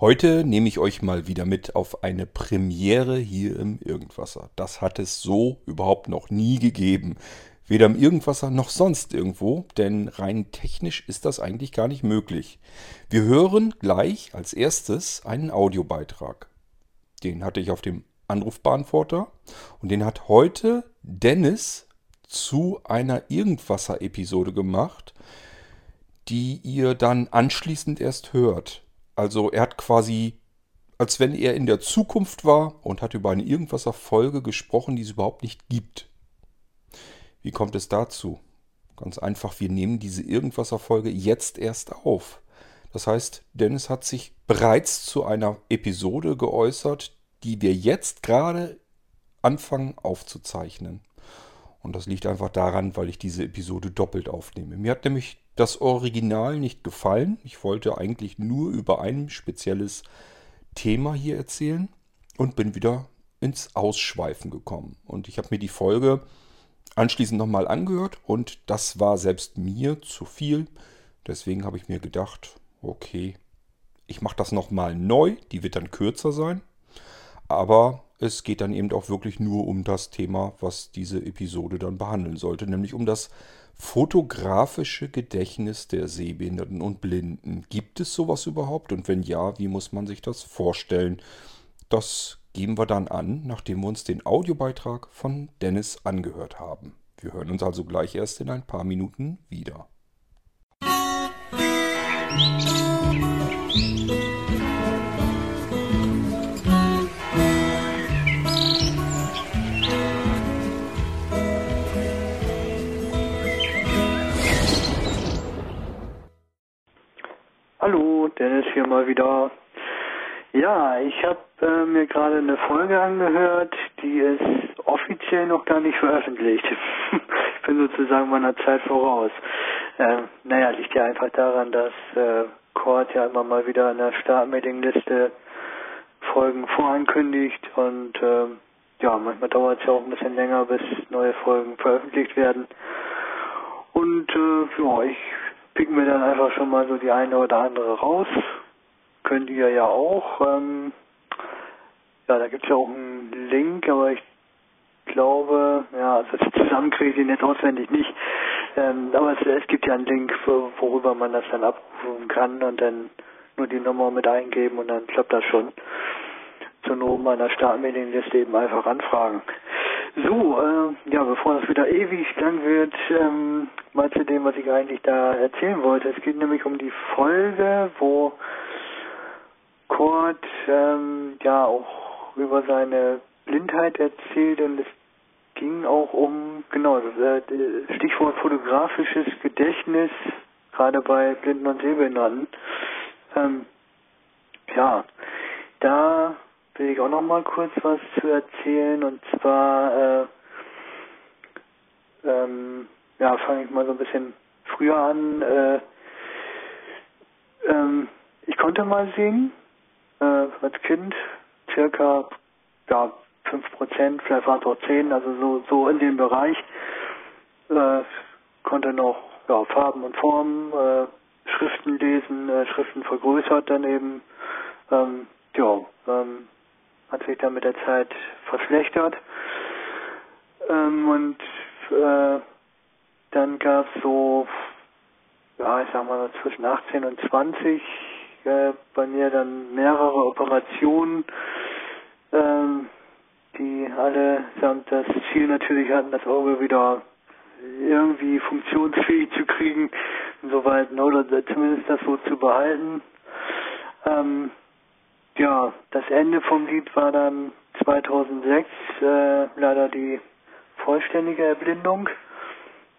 Heute nehme ich euch mal wieder mit auf eine Premiere hier im Irgendwasser. Das hat es so überhaupt noch nie gegeben. Weder im Irgendwasser noch sonst irgendwo, denn rein technisch ist das eigentlich gar nicht möglich. Wir hören gleich als erstes einen Audiobeitrag. Den hatte ich auf dem Anrufbeantworter und den hat heute Dennis zu einer Irgendwasser-Episode gemacht, die ihr dann anschließend erst hört. Also er hat quasi, als wenn er in der Zukunft war und hat über eine irgendwaser Folge gesprochen, die es überhaupt nicht gibt. Wie kommt es dazu? Ganz einfach, wir nehmen diese irgendwaser Folge jetzt erst auf. Das heißt, Dennis hat sich bereits zu einer Episode geäußert, die wir jetzt gerade anfangen aufzuzeichnen. Und das liegt einfach daran, weil ich diese Episode doppelt aufnehme. Mir hat nämlich das Original nicht gefallen. Ich wollte eigentlich nur über ein spezielles Thema hier erzählen und bin wieder ins Ausschweifen gekommen. Und ich habe mir die Folge anschließend nochmal angehört und das war selbst mir zu viel. Deswegen habe ich mir gedacht, okay, ich mache das nochmal neu. Die wird dann kürzer sein. Aber es geht dann eben auch wirklich nur um das Thema, was diese Episode dann behandeln sollte, nämlich um das fotografische Gedächtnis der Sehbehinderten und Blinden. Gibt es sowas überhaupt? Und wenn ja, wie muss man sich das vorstellen? Das geben wir dann an, nachdem wir uns den Audiobeitrag von Dennis angehört haben. Wir hören uns also gleich erst in ein paar Minuten wieder. Musik Hallo, Dennis hier mal wieder. Ja, ich habe äh, mir gerade eine Folge angehört, die ist offiziell noch gar nicht veröffentlicht. ich bin sozusagen meiner Zeit voraus. Äh, naja, liegt ja einfach daran, dass äh, Cord ja immer mal wieder in der Startmailingliste Folgen vorankündigt und äh, ja, manchmal dauert es ja auch ein bisschen länger, bis neue Folgen veröffentlicht werden. Und äh, ja, ich picken wir dann einfach schon mal so die eine oder andere raus. Könnt ihr ja auch. Ähm, ja, da gibt es ja auch einen Link, aber ich glaube, ja, also zusammen kriege ich den jetzt auswendig nicht. Ähm, aber es, es, gibt ja einen Link, worüber man das dann abrufen kann und dann nur die Nummer mit eingeben und dann klappt das schon. Zur Not meiner Startmedienliste eben einfach anfragen. So, äh, ja, bevor das wieder ewig lang wird, ähm, mal zu dem, was ich eigentlich da erzählen wollte. Es geht nämlich um die Folge, wo Kurt ähm, ja auch über seine Blindheit erzählt und es ging auch um, genau, äh, Stichwort fotografisches Gedächtnis, gerade bei Blinden und Sehbehinderten. Ähm, ja, da will ich auch noch mal kurz was zu erzählen und zwar äh, ähm, ja fange ich mal so ein bisschen früher an. Äh, ähm, ich konnte mal singen äh, als Kind, circa ja fünf Prozent, vielleicht waren es auch zehn, also so so in dem Bereich. Äh, konnte noch ja, Farben und Formen, äh, Schriften lesen, äh, Schriften vergrößert daneben. Ähm, ja, ähm, hat sich dann mit der Zeit verschlechtert. Ähm, und äh, dann gab es so, ja, ich sag mal zwischen 18 und 20 äh, bei mir dann mehrere Operationen, ähm, die alle samt das Ziel natürlich hatten, das Auge wieder irgendwie funktionsfähig zu kriegen, insoweit, oder zumindest das so zu behalten. Ähm, ja, das Ende vom Lied war dann 2006 äh, leider die vollständige Erblindung.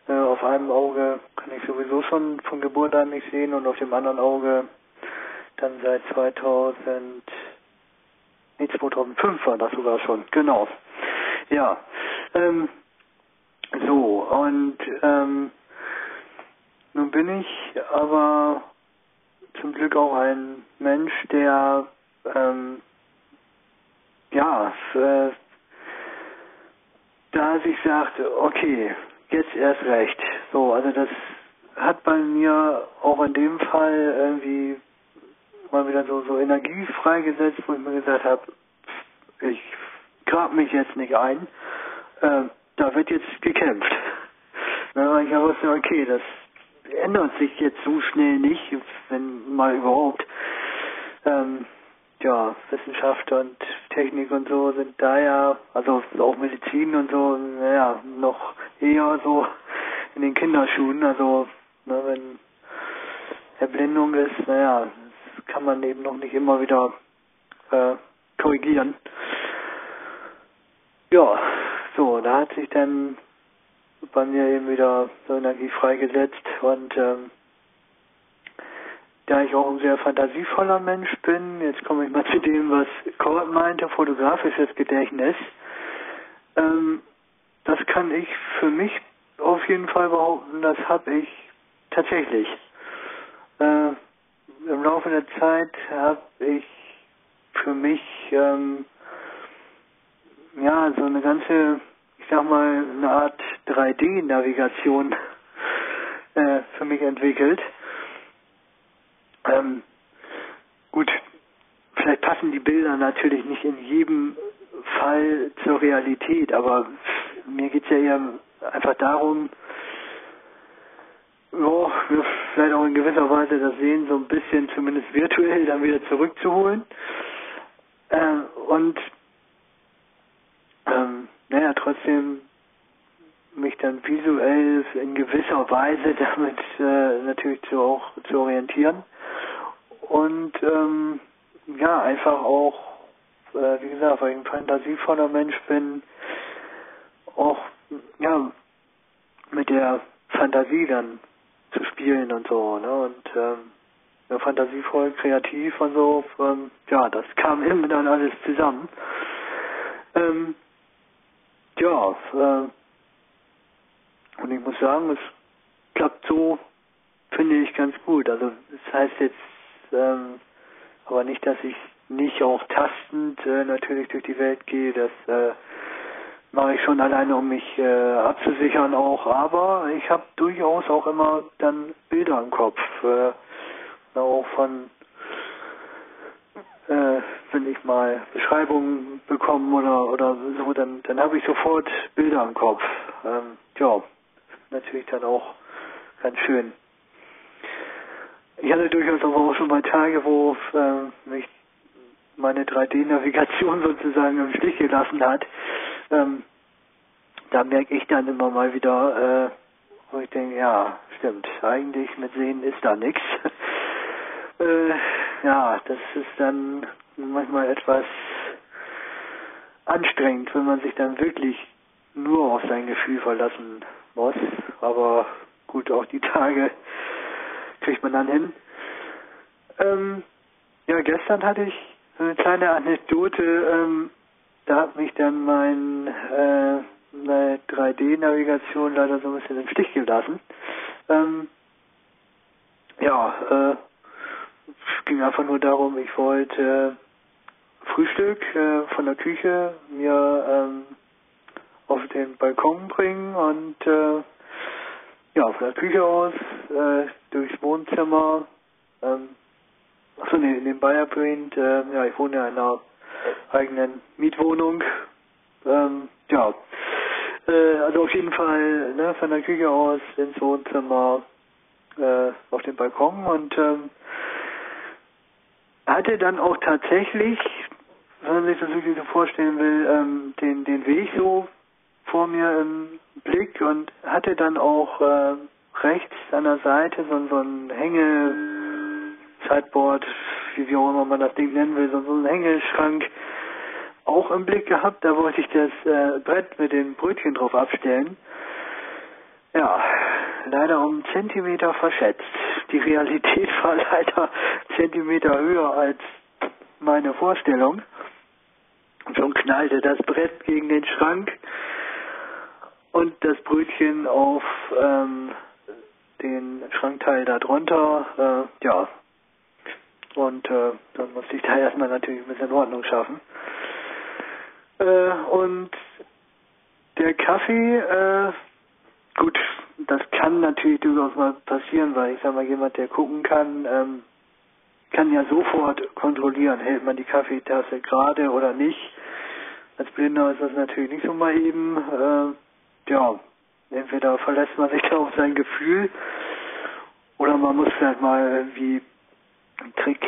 Äh, auf einem Auge kann ich sowieso schon von Geburt an nicht sehen und auf dem anderen Auge dann seit 2000, nee, 2005 war das sogar schon, genau. Ja, ähm, so, und ähm, nun bin ich aber zum Glück auch ein Mensch, der ähm, ja, äh, da sich sagt, okay, jetzt erst recht. So, also das hat bei mir auch in dem Fall irgendwie mal wieder so, so Energie freigesetzt, wo ich mir gesagt habe, ich grab mich jetzt nicht ein. Äh, da wird jetzt gekämpft. Na, ich wusste, okay, das ändert sich jetzt so schnell nicht, wenn mal überhaupt. Ähm, ja, Wissenschaft und Technik und so sind da ja, also auch Medizin und so, naja, noch eher so in den Kinderschuhen. Also, ne, wenn Erblindung ist, naja, das kann man eben noch nicht immer wieder äh, korrigieren. Ja, so, da hat sich dann bei mir eben wieder so Energie freigesetzt und ähm, da ich auch ein sehr fantasievoller Mensch bin, jetzt komme ich mal zu dem, was Kurt meinte, fotografisches Gedächtnis. Ähm, das kann ich für mich auf jeden Fall behaupten, das habe ich tatsächlich. Äh, Im Laufe der Zeit habe ich für mich ähm, ja so eine ganze, ich sag mal, eine Art 3D-Navigation äh, für mich entwickelt. Ähm, gut, vielleicht passen die Bilder natürlich nicht in jedem Fall zur Realität, aber mir geht es ja eher einfach darum, ja, vielleicht auch in gewisser Weise das Sehen so ein bisschen zumindest virtuell dann wieder zurückzuholen. Äh, und ähm, naja, trotzdem mich dann visuell in gewisser Weise damit äh, natürlich zu, auch zu orientieren und ähm, ja, einfach auch, äh, wie gesagt, weil ich ein fantasievoller Mensch bin, auch ja, mit der Fantasie dann zu spielen und so, ne? Und ähm, ja, fantasievoll, kreativ und so, ähm, ja, das kam immer dann alles zusammen. Ähm, ja, äh, und ich muss sagen, es klappt so, finde ich, ganz gut. Also das heißt jetzt ähm, aber nicht, dass ich nicht auch tastend äh, natürlich durch die Welt gehe. Das äh, mache ich schon alleine, um mich äh, abzusichern auch. Aber ich habe durchaus auch immer dann Bilder im Kopf. Äh, auch von, äh, wenn ich mal Beschreibungen bekomme oder oder so, dann dann habe ich sofort Bilder im Kopf. Ähm, ja, natürlich dann auch ganz schön. Ich hatte durchaus aber auch schon mal Tage, wo äh, mich meine 3D-Navigation sozusagen im Stich gelassen hat. Ähm, da merke ich dann immer mal wieder, äh, wo ich denke, ja, stimmt, eigentlich mit Sehen ist da nichts. äh, ja, das ist dann manchmal etwas anstrengend, wenn man sich dann wirklich nur auf sein Gefühl verlassen muss. Aber gut, auch die Tage kriegt man dann hin. Ähm, ja, gestern hatte ich eine kleine Anekdote. Ähm, da hat mich dann mein äh, meine 3D-Navigation leider so ein bisschen im Stich gelassen. Ähm, ja, äh, es ging einfach nur darum, ich wollte äh, Frühstück von der Küche mir ähm, auf den Balkon bringen und äh, ja, von der Küche aus, äh, durchs Wohnzimmer, ähm, nee, in dem Bayerprint, äh, ja, ich wohne ja in einer eigenen Mietwohnung, ähm, ja, äh, also auf jeden Fall, ne, von der Küche aus ins Wohnzimmer, äh, auf den Balkon und, ähm, hatte dann auch tatsächlich, wenn man sich das wirklich so vorstellen will, ähm, den, den Weg so vor mir im Blick und hatte dann auch äh, rechts an der Seite so, so ein Hänge Sideboard, wie, wie auch immer man das Ding nennen will, so, so ein Hängeschrank auch im Blick gehabt. Da wollte ich das äh, Brett mit dem Brötchen drauf abstellen. Ja, leider um Zentimeter verschätzt. Die Realität war leider Zentimeter höher als meine Vorstellung. Und schon knallte das Brett gegen den Schrank und das Brötchen auf ähm, den Schrankteil da drunter. Äh, ja. Und äh, dann musste ich da erstmal natürlich ein bisschen Ordnung schaffen. Äh, und der Kaffee, äh, gut, das kann natürlich durchaus mal passieren, weil ich sag mal, jemand, der gucken kann, ähm, kann ja sofort kontrollieren, hält man die Kaffeetasse gerade oder nicht. Als Blinder ist das natürlich nicht so mal eben. Äh, ja, entweder verlässt man sich da auf sein Gefühl oder man muss halt mal irgendwie einen Trick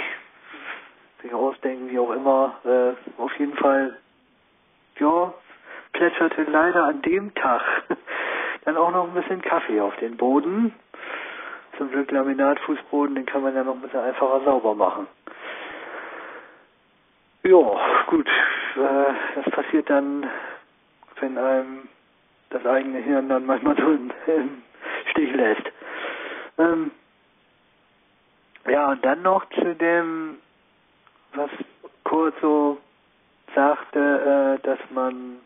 sich ausdenken, wie auch immer. Äh, auf jeden Fall, ja, plätscherte leider an dem Tag dann auch noch ein bisschen Kaffee auf den Boden. Zum Glück Laminatfußboden, den kann man ja noch ein bisschen einfacher sauber machen. Ja, gut. Äh, das passiert dann, wenn einem das eigene Hirn dann manchmal so im Stich lässt. Ähm, ja, und dann noch zu dem, was Kurt so sagte, äh, dass man,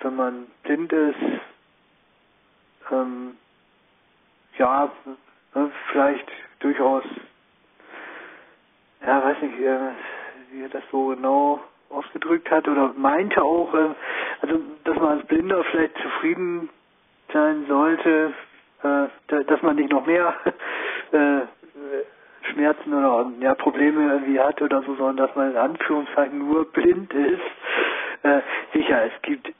wenn man blind ist, ähm, ja, ne, vielleicht durchaus, ja, weiß nicht, wie er das so genau ausgedrückt hat oder meinte auch, äh, also dass man als Blinder vielleicht zufrieden sein sollte, äh, dass man nicht noch mehr äh, Schmerzen oder ja, Probleme irgendwie hat oder so, sondern dass man in Anführungszeichen nur blind ist. Sicher, es gibt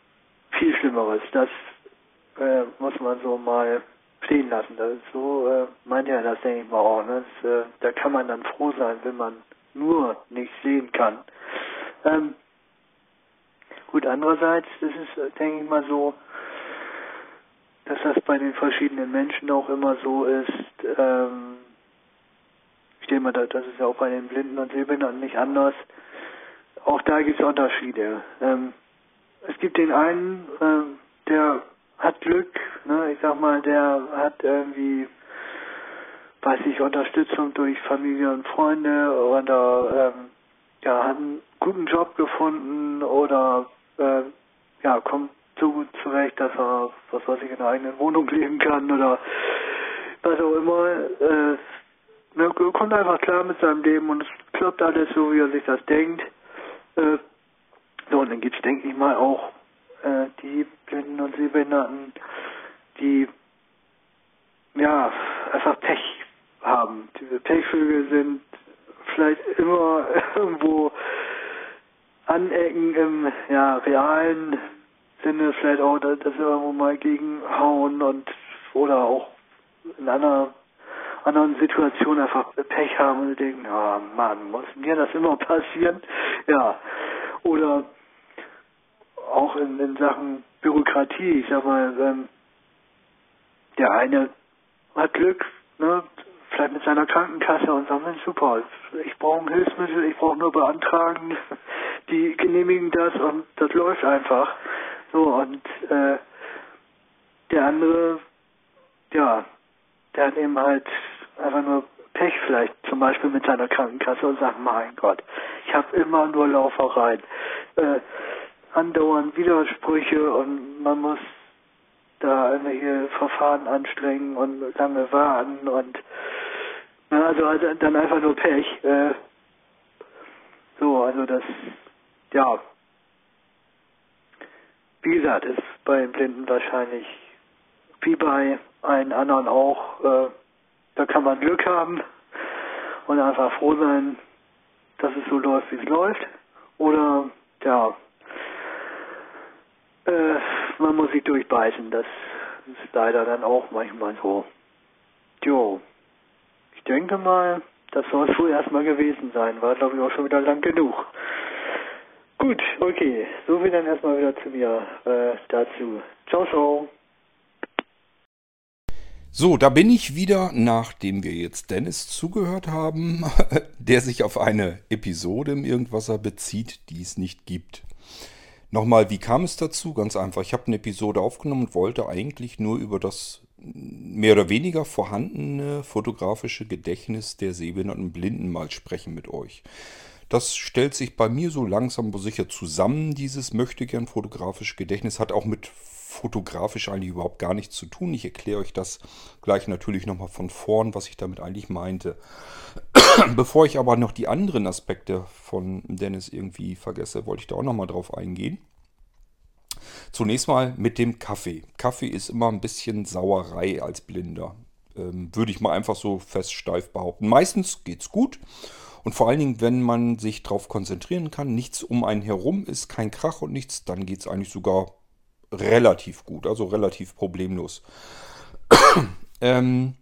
viel Schlimmeres. Das muss man so mal stehen lassen. Das so äh, meint er das, denke ich mal auch. Ne? Das, äh, da kann man dann froh sein, wenn man nur nicht sehen kann. Ähm, gut, andererseits ist es, denke ich mal, so, dass das bei den verschiedenen Menschen auch immer so ist. Ähm, ich denke mal, das ist ja auch bei den Blinden und Sehbehinderten nicht anders. Auch da gibt es Unterschiede. Ähm, es gibt den einen, ähm, der hat Glück, ne? ich sag mal, der hat irgendwie, weiß ich, Unterstützung durch Familie und Freunde oder ähm, ja, hat einen guten Job gefunden oder äh, ja, kommt so gut zurecht, dass er, was weiß ich, in einer eigenen Wohnung leben kann oder was auch immer. Äh, ne, kommt einfach klar mit seinem Leben und es klappt alles so, wie er sich das denkt. Äh, so, und dann gibt's, denke ich mal, auch äh, die Blinden und Sehbehinderten, die ja einfach Pech haben. Diese Pechvögel sind vielleicht immer irgendwo anecken im ja, realen Sinne, vielleicht auch, dass sie irgendwo mal gegenhauen und oder auch in einer anderen Situationen einfach Pech haben und denken, ja oh Mann, muss mir das immer passieren? Ja. Oder auch in, in Sachen Bürokratie, ich sag mal, ähm, der eine hat Glück, ne, vielleicht mit seiner Krankenkasse und sagt, Mensch, super, ich brauche ein Hilfsmittel, ich brauche nur beantragen, die genehmigen das und das läuft einfach. So, und äh, der andere, ja, der hat eben halt einfach nur Pech vielleicht, zum Beispiel mit seiner Krankenkasse und sagt, mein Gott, ich habe immer nur Laufereien. Äh, andauernd Widersprüche und man muss da irgendwelche Verfahren anstrengen und lange warten und also, also dann einfach nur Pech. Äh, so, also das, ja, wie gesagt, ist bei den Blinden wahrscheinlich wie bei allen anderen auch, äh, da kann man Glück haben und einfach froh sein, dass es so läuft, wie es läuft. Oder, ja, äh, man muss sich durchbeißen. Das ist leider dann auch manchmal so. Jo, ich denke mal, das soll es wohl erstmal gewesen sein. War, glaube ich, auch schon wieder lang genug. Gut, okay. So viel dann erstmal wieder zu mir äh, dazu. Ciao, ciao. So, da bin ich wieder, nachdem wir jetzt Dennis zugehört haben, der sich auf eine Episode im Irgendwasser bezieht, die es nicht gibt. Nochmal, wie kam es dazu? Ganz einfach. Ich habe eine Episode aufgenommen und wollte eigentlich nur über das mehr oder weniger vorhandene fotografische Gedächtnis der sehbehinderten Blinden mal sprechen mit euch. Das stellt sich bei mir so langsam aber sicher zusammen, dieses möchte gern fotografische Gedächtnis, hat auch mit fotografisch eigentlich überhaupt gar nichts zu tun. Ich erkläre euch das gleich natürlich nochmal von vorn, was ich damit eigentlich meinte. Bevor ich aber noch die anderen Aspekte von Dennis irgendwie vergesse, wollte ich da auch nochmal drauf eingehen. Zunächst mal mit dem Kaffee. Kaffee ist immer ein bisschen Sauerei als Blinder. Ähm, würde ich mal einfach so fest steif behaupten. Meistens geht's gut. Und vor allen Dingen, wenn man sich darauf konzentrieren kann, nichts um einen herum ist, kein Krach und nichts, dann geht es eigentlich sogar relativ gut, also relativ problemlos. ähm,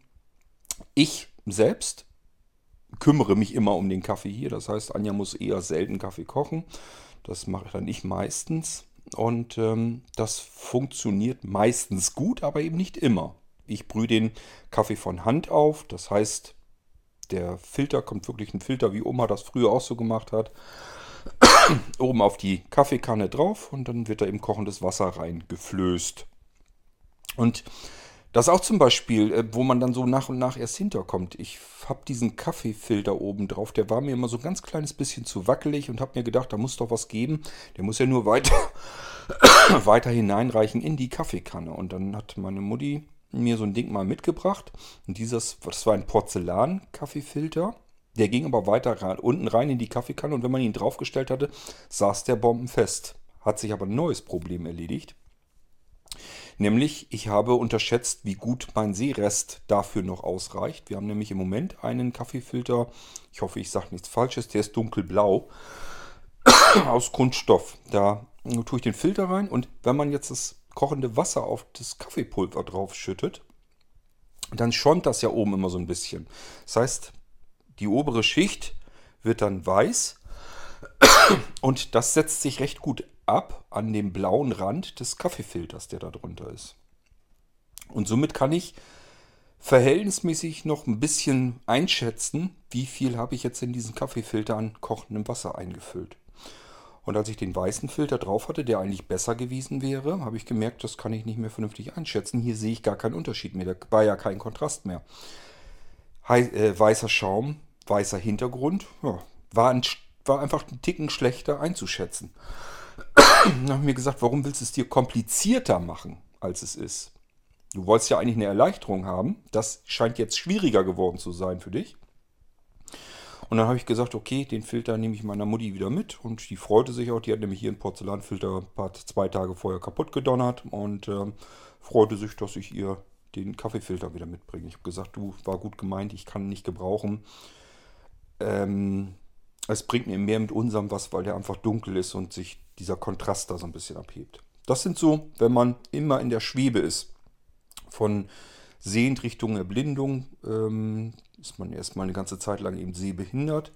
ich selbst kümmere mich immer um den Kaffee hier. Das heißt, Anja muss eher selten Kaffee kochen. Das mache dann ich meistens. Und ähm, das funktioniert meistens gut, aber eben nicht immer. Ich brühe den Kaffee von Hand auf. Das heißt, der Filter kommt wirklich ein Filter, wie Oma das früher auch so gemacht hat. Oben auf die Kaffeekanne drauf und dann wird da eben kochendes Wasser reingeflößt. Und das auch zum Beispiel, äh, wo man dann so nach und nach erst hinterkommt. Ich habe diesen Kaffeefilter oben drauf, der war mir immer so ein ganz kleines bisschen zu wackelig und habe mir gedacht, da muss doch was geben. Der muss ja nur weiter, weiter hineinreichen in die Kaffeekanne. Und dann hat meine Mutti mir so ein Ding mal mitgebracht. Und dieses, das war ein Porzellan-Kaffeefilter. Der ging aber weiter rein, unten rein in die Kaffeekanne und wenn man ihn draufgestellt hatte, saß der bombenfest. Hat sich aber ein neues Problem erledigt. Nämlich, ich habe unterschätzt, wie gut mein Seerest dafür noch ausreicht. Wir haben nämlich im Moment einen Kaffeefilter, ich hoffe, ich sage nichts Falsches, der ist dunkelblau, aus Kunststoff. Da tue ich den Filter rein und wenn man jetzt das kochende Wasser auf das Kaffeepulver drauf schüttet, dann schäumt das ja oben immer so ein bisschen. Das heißt, die obere Schicht wird dann weiß und das setzt sich recht gut ab an dem blauen Rand des Kaffeefilters, der da drunter ist. Und somit kann ich verhältnismäßig noch ein bisschen einschätzen, wie viel habe ich jetzt in diesen Kaffeefilter an kochendem Wasser eingefüllt. Und als ich den weißen Filter drauf hatte, der eigentlich besser gewesen wäre, habe ich gemerkt, das kann ich nicht mehr vernünftig einschätzen. Hier sehe ich gar keinen Unterschied mehr. Da war ja kein Kontrast mehr. Äh, weißer Schaum, weißer Hintergrund, ja, war, ein, war einfach ein Ticken schlechter einzuschätzen. Dann habe ich mir gesagt, warum willst du es dir komplizierter machen, als es ist? Du wolltest ja eigentlich eine Erleichterung haben. Das scheint jetzt schwieriger geworden zu sein für dich. Und dann habe ich gesagt, okay, den Filter nehme ich meiner Mutti wieder mit. Und die freute sich auch. Die hat nämlich hier einen Porzellanfilter zwei Tage vorher kaputt gedonnert und äh, freute sich, dass ich ihr den Kaffeefilter wieder mitbringe. Ich habe gesagt, du, war gut gemeint, ich kann ihn nicht gebrauchen. Ähm, es bringt mir mehr mit unserem was, weil der einfach dunkel ist und sich dieser Kontrast da so ein bisschen abhebt. Das sind so, wenn man immer in der Schwebe ist. Von sehend Richtung Erblindung ähm, ist man erstmal eine ganze Zeit lang eben sehbehindert.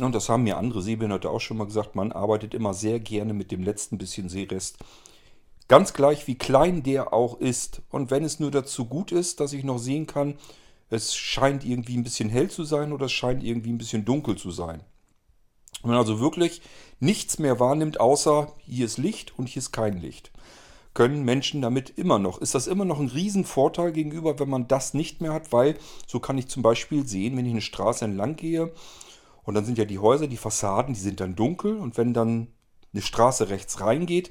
Und das haben mir andere Sehbehinderte auch schon mal gesagt, man arbeitet immer sehr gerne mit dem letzten bisschen Sehrest. Ganz gleich, wie klein der auch ist. Und wenn es nur dazu gut ist, dass ich noch sehen kann, es scheint irgendwie ein bisschen hell zu sein oder es scheint irgendwie ein bisschen dunkel zu sein. Wenn man also wirklich nichts mehr wahrnimmt, außer hier ist Licht und hier ist kein Licht können Menschen damit immer noch. Ist das immer noch ein Riesenvorteil gegenüber, wenn man das nicht mehr hat, weil so kann ich zum Beispiel sehen, wenn ich eine Straße entlang gehe und dann sind ja die Häuser, die Fassaden, die sind dann dunkel und wenn dann eine Straße rechts reingeht,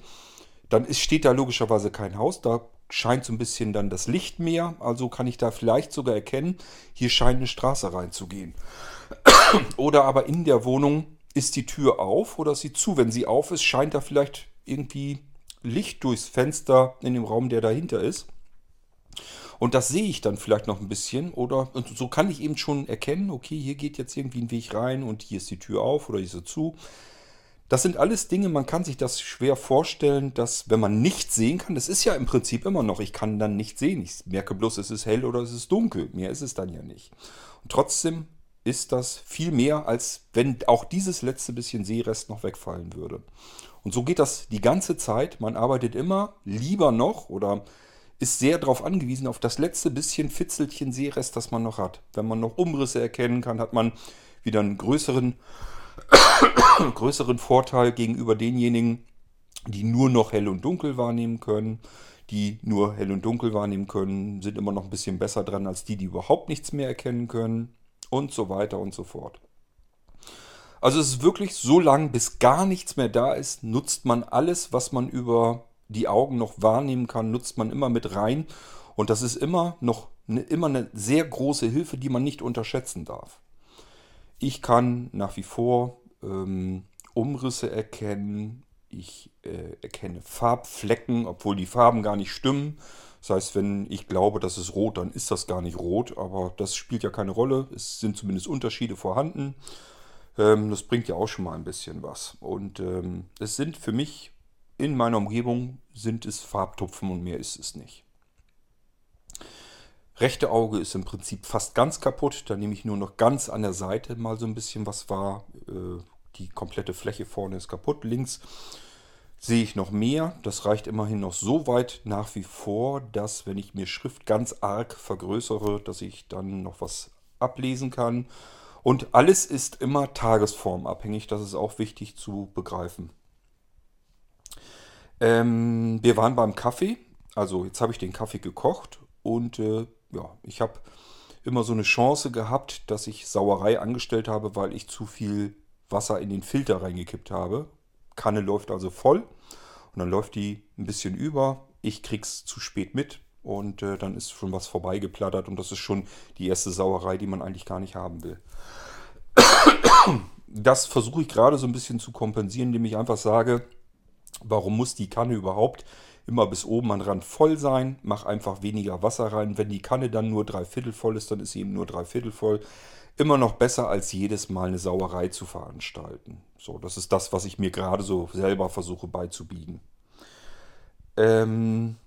dann ist, steht da logischerweise kein Haus, da scheint so ein bisschen dann das Licht mehr, also kann ich da vielleicht sogar erkennen, hier scheint eine Straße reinzugehen. Oder aber in der Wohnung ist die Tür auf oder ist sie zu. Wenn sie auf ist, scheint da vielleicht irgendwie Licht durchs Fenster in dem Raum, der dahinter ist. Und das sehe ich dann vielleicht noch ein bisschen. Oder so kann ich eben schon erkennen, okay, hier geht jetzt irgendwie ein Weg rein und hier ist die Tür auf oder sie zu. Das sind alles Dinge, man kann sich das schwer vorstellen, dass wenn man nichts sehen kann, das ist ja im Prinzip immer noch, ich kann dann nicht sehen. Ich merke bloß, es ist hell oder es ist dunkel. Mehr ist es dann ja nicht. Und trotzdem ist das viel mehr, als wenn auch dieses letzte bisschen Seerest noch wegfallen würde. Und so geht das die ganze Zeit. Man arbeitet immer lieber noch oder ist sehr darauf angewiesen, auf das letzte bisschen Fitzelchen Seerest, das man noch hat. Wenn man noch Umrisse erkennen kann, hat man wieder einen größeren, größeren Vorteil gegenüber denjenigen, die nur noch hell und dunkel wahrnehmen können. Die nur hell und dunkel wahrnehmen können, sind immer noch ein bisschen besser dran als die, die überhaupt nichts mehr erkennen können. Und so weiter und so fort. Also es ist wirklich so lang, bis gar nichts mehr da ist, nutzt man alles, was man über die Augen noch wahrnehmen kann, nutzt man immer mit rein. Und das ist immer noch eine, immer eine sehr große Hilfe, die man nicht unterschätzen darf. Ich kann nach wie vor ähm, Umrisse erkennen. Ich äh, erkenne Farbflecken, obwohl die Farben gar nicht stimmen. Das heißt, wenn ich glaube, das ist rot, dann ist das gar nicht rot. Aber das spielt ja keine Rolle. Es sind zumindest Unterschiede vorhanden. Ähm, das bringt ja auch schon mal ein bisschen was. Und ähm, es sind für mich in meiner Umgebung sind es Farbtupfen und mehr ist es nicht. Rechte Auge ist im Prinzip fast ganz kaputt. Da nehme ich nur noch ganz an der Seite mal so ein bisschen was wahr. Äh, die komplette Fläche vorne ist kaputt. Links sehe ich noch mehr. Das reicht immerhin noch so weit nach wie vor, dass wenn ich mir Schrift ganz arg vergrößere, dass ich dann noch was ablesen kann. Und alles ist immer tagesformabhängig. Das ist auch wichtig zu begreifen. Ähm, wir waren beim Kaffee. Also jetzt habe ich den Kaffee gekocht und äh, ja, ich habe immer so eine Chance gehabt, dass ich Sauerei angestellt habe, weil ich zu viel Wasser in den Filter reingekippt habe. Kanne läuft also voll und dann läuft die ein bisschen über. Ich krieg's zu spät mit und äh, dann ist schon was vorbeigeplattert und das ist schon die erste Sauerei, die man eigentlich gar nicht haben will. Das versuche ich gerade so ein bisschen zu kompensieren, indem ich einfach sage, warum muss die Kanne überhaupt immer bis oben an Rand voll sein? Mach einfach weniger Wasser rein. Wenn die Kanne dann nur drei Viertel voll ist, dann ist sie eben nur drei Viertel voll immer noch besser, als jedes Mal eine Sauerei zu veranstalten. So, das ist das, was ich mir gerade so selber versuche beizubiegen. Ähm,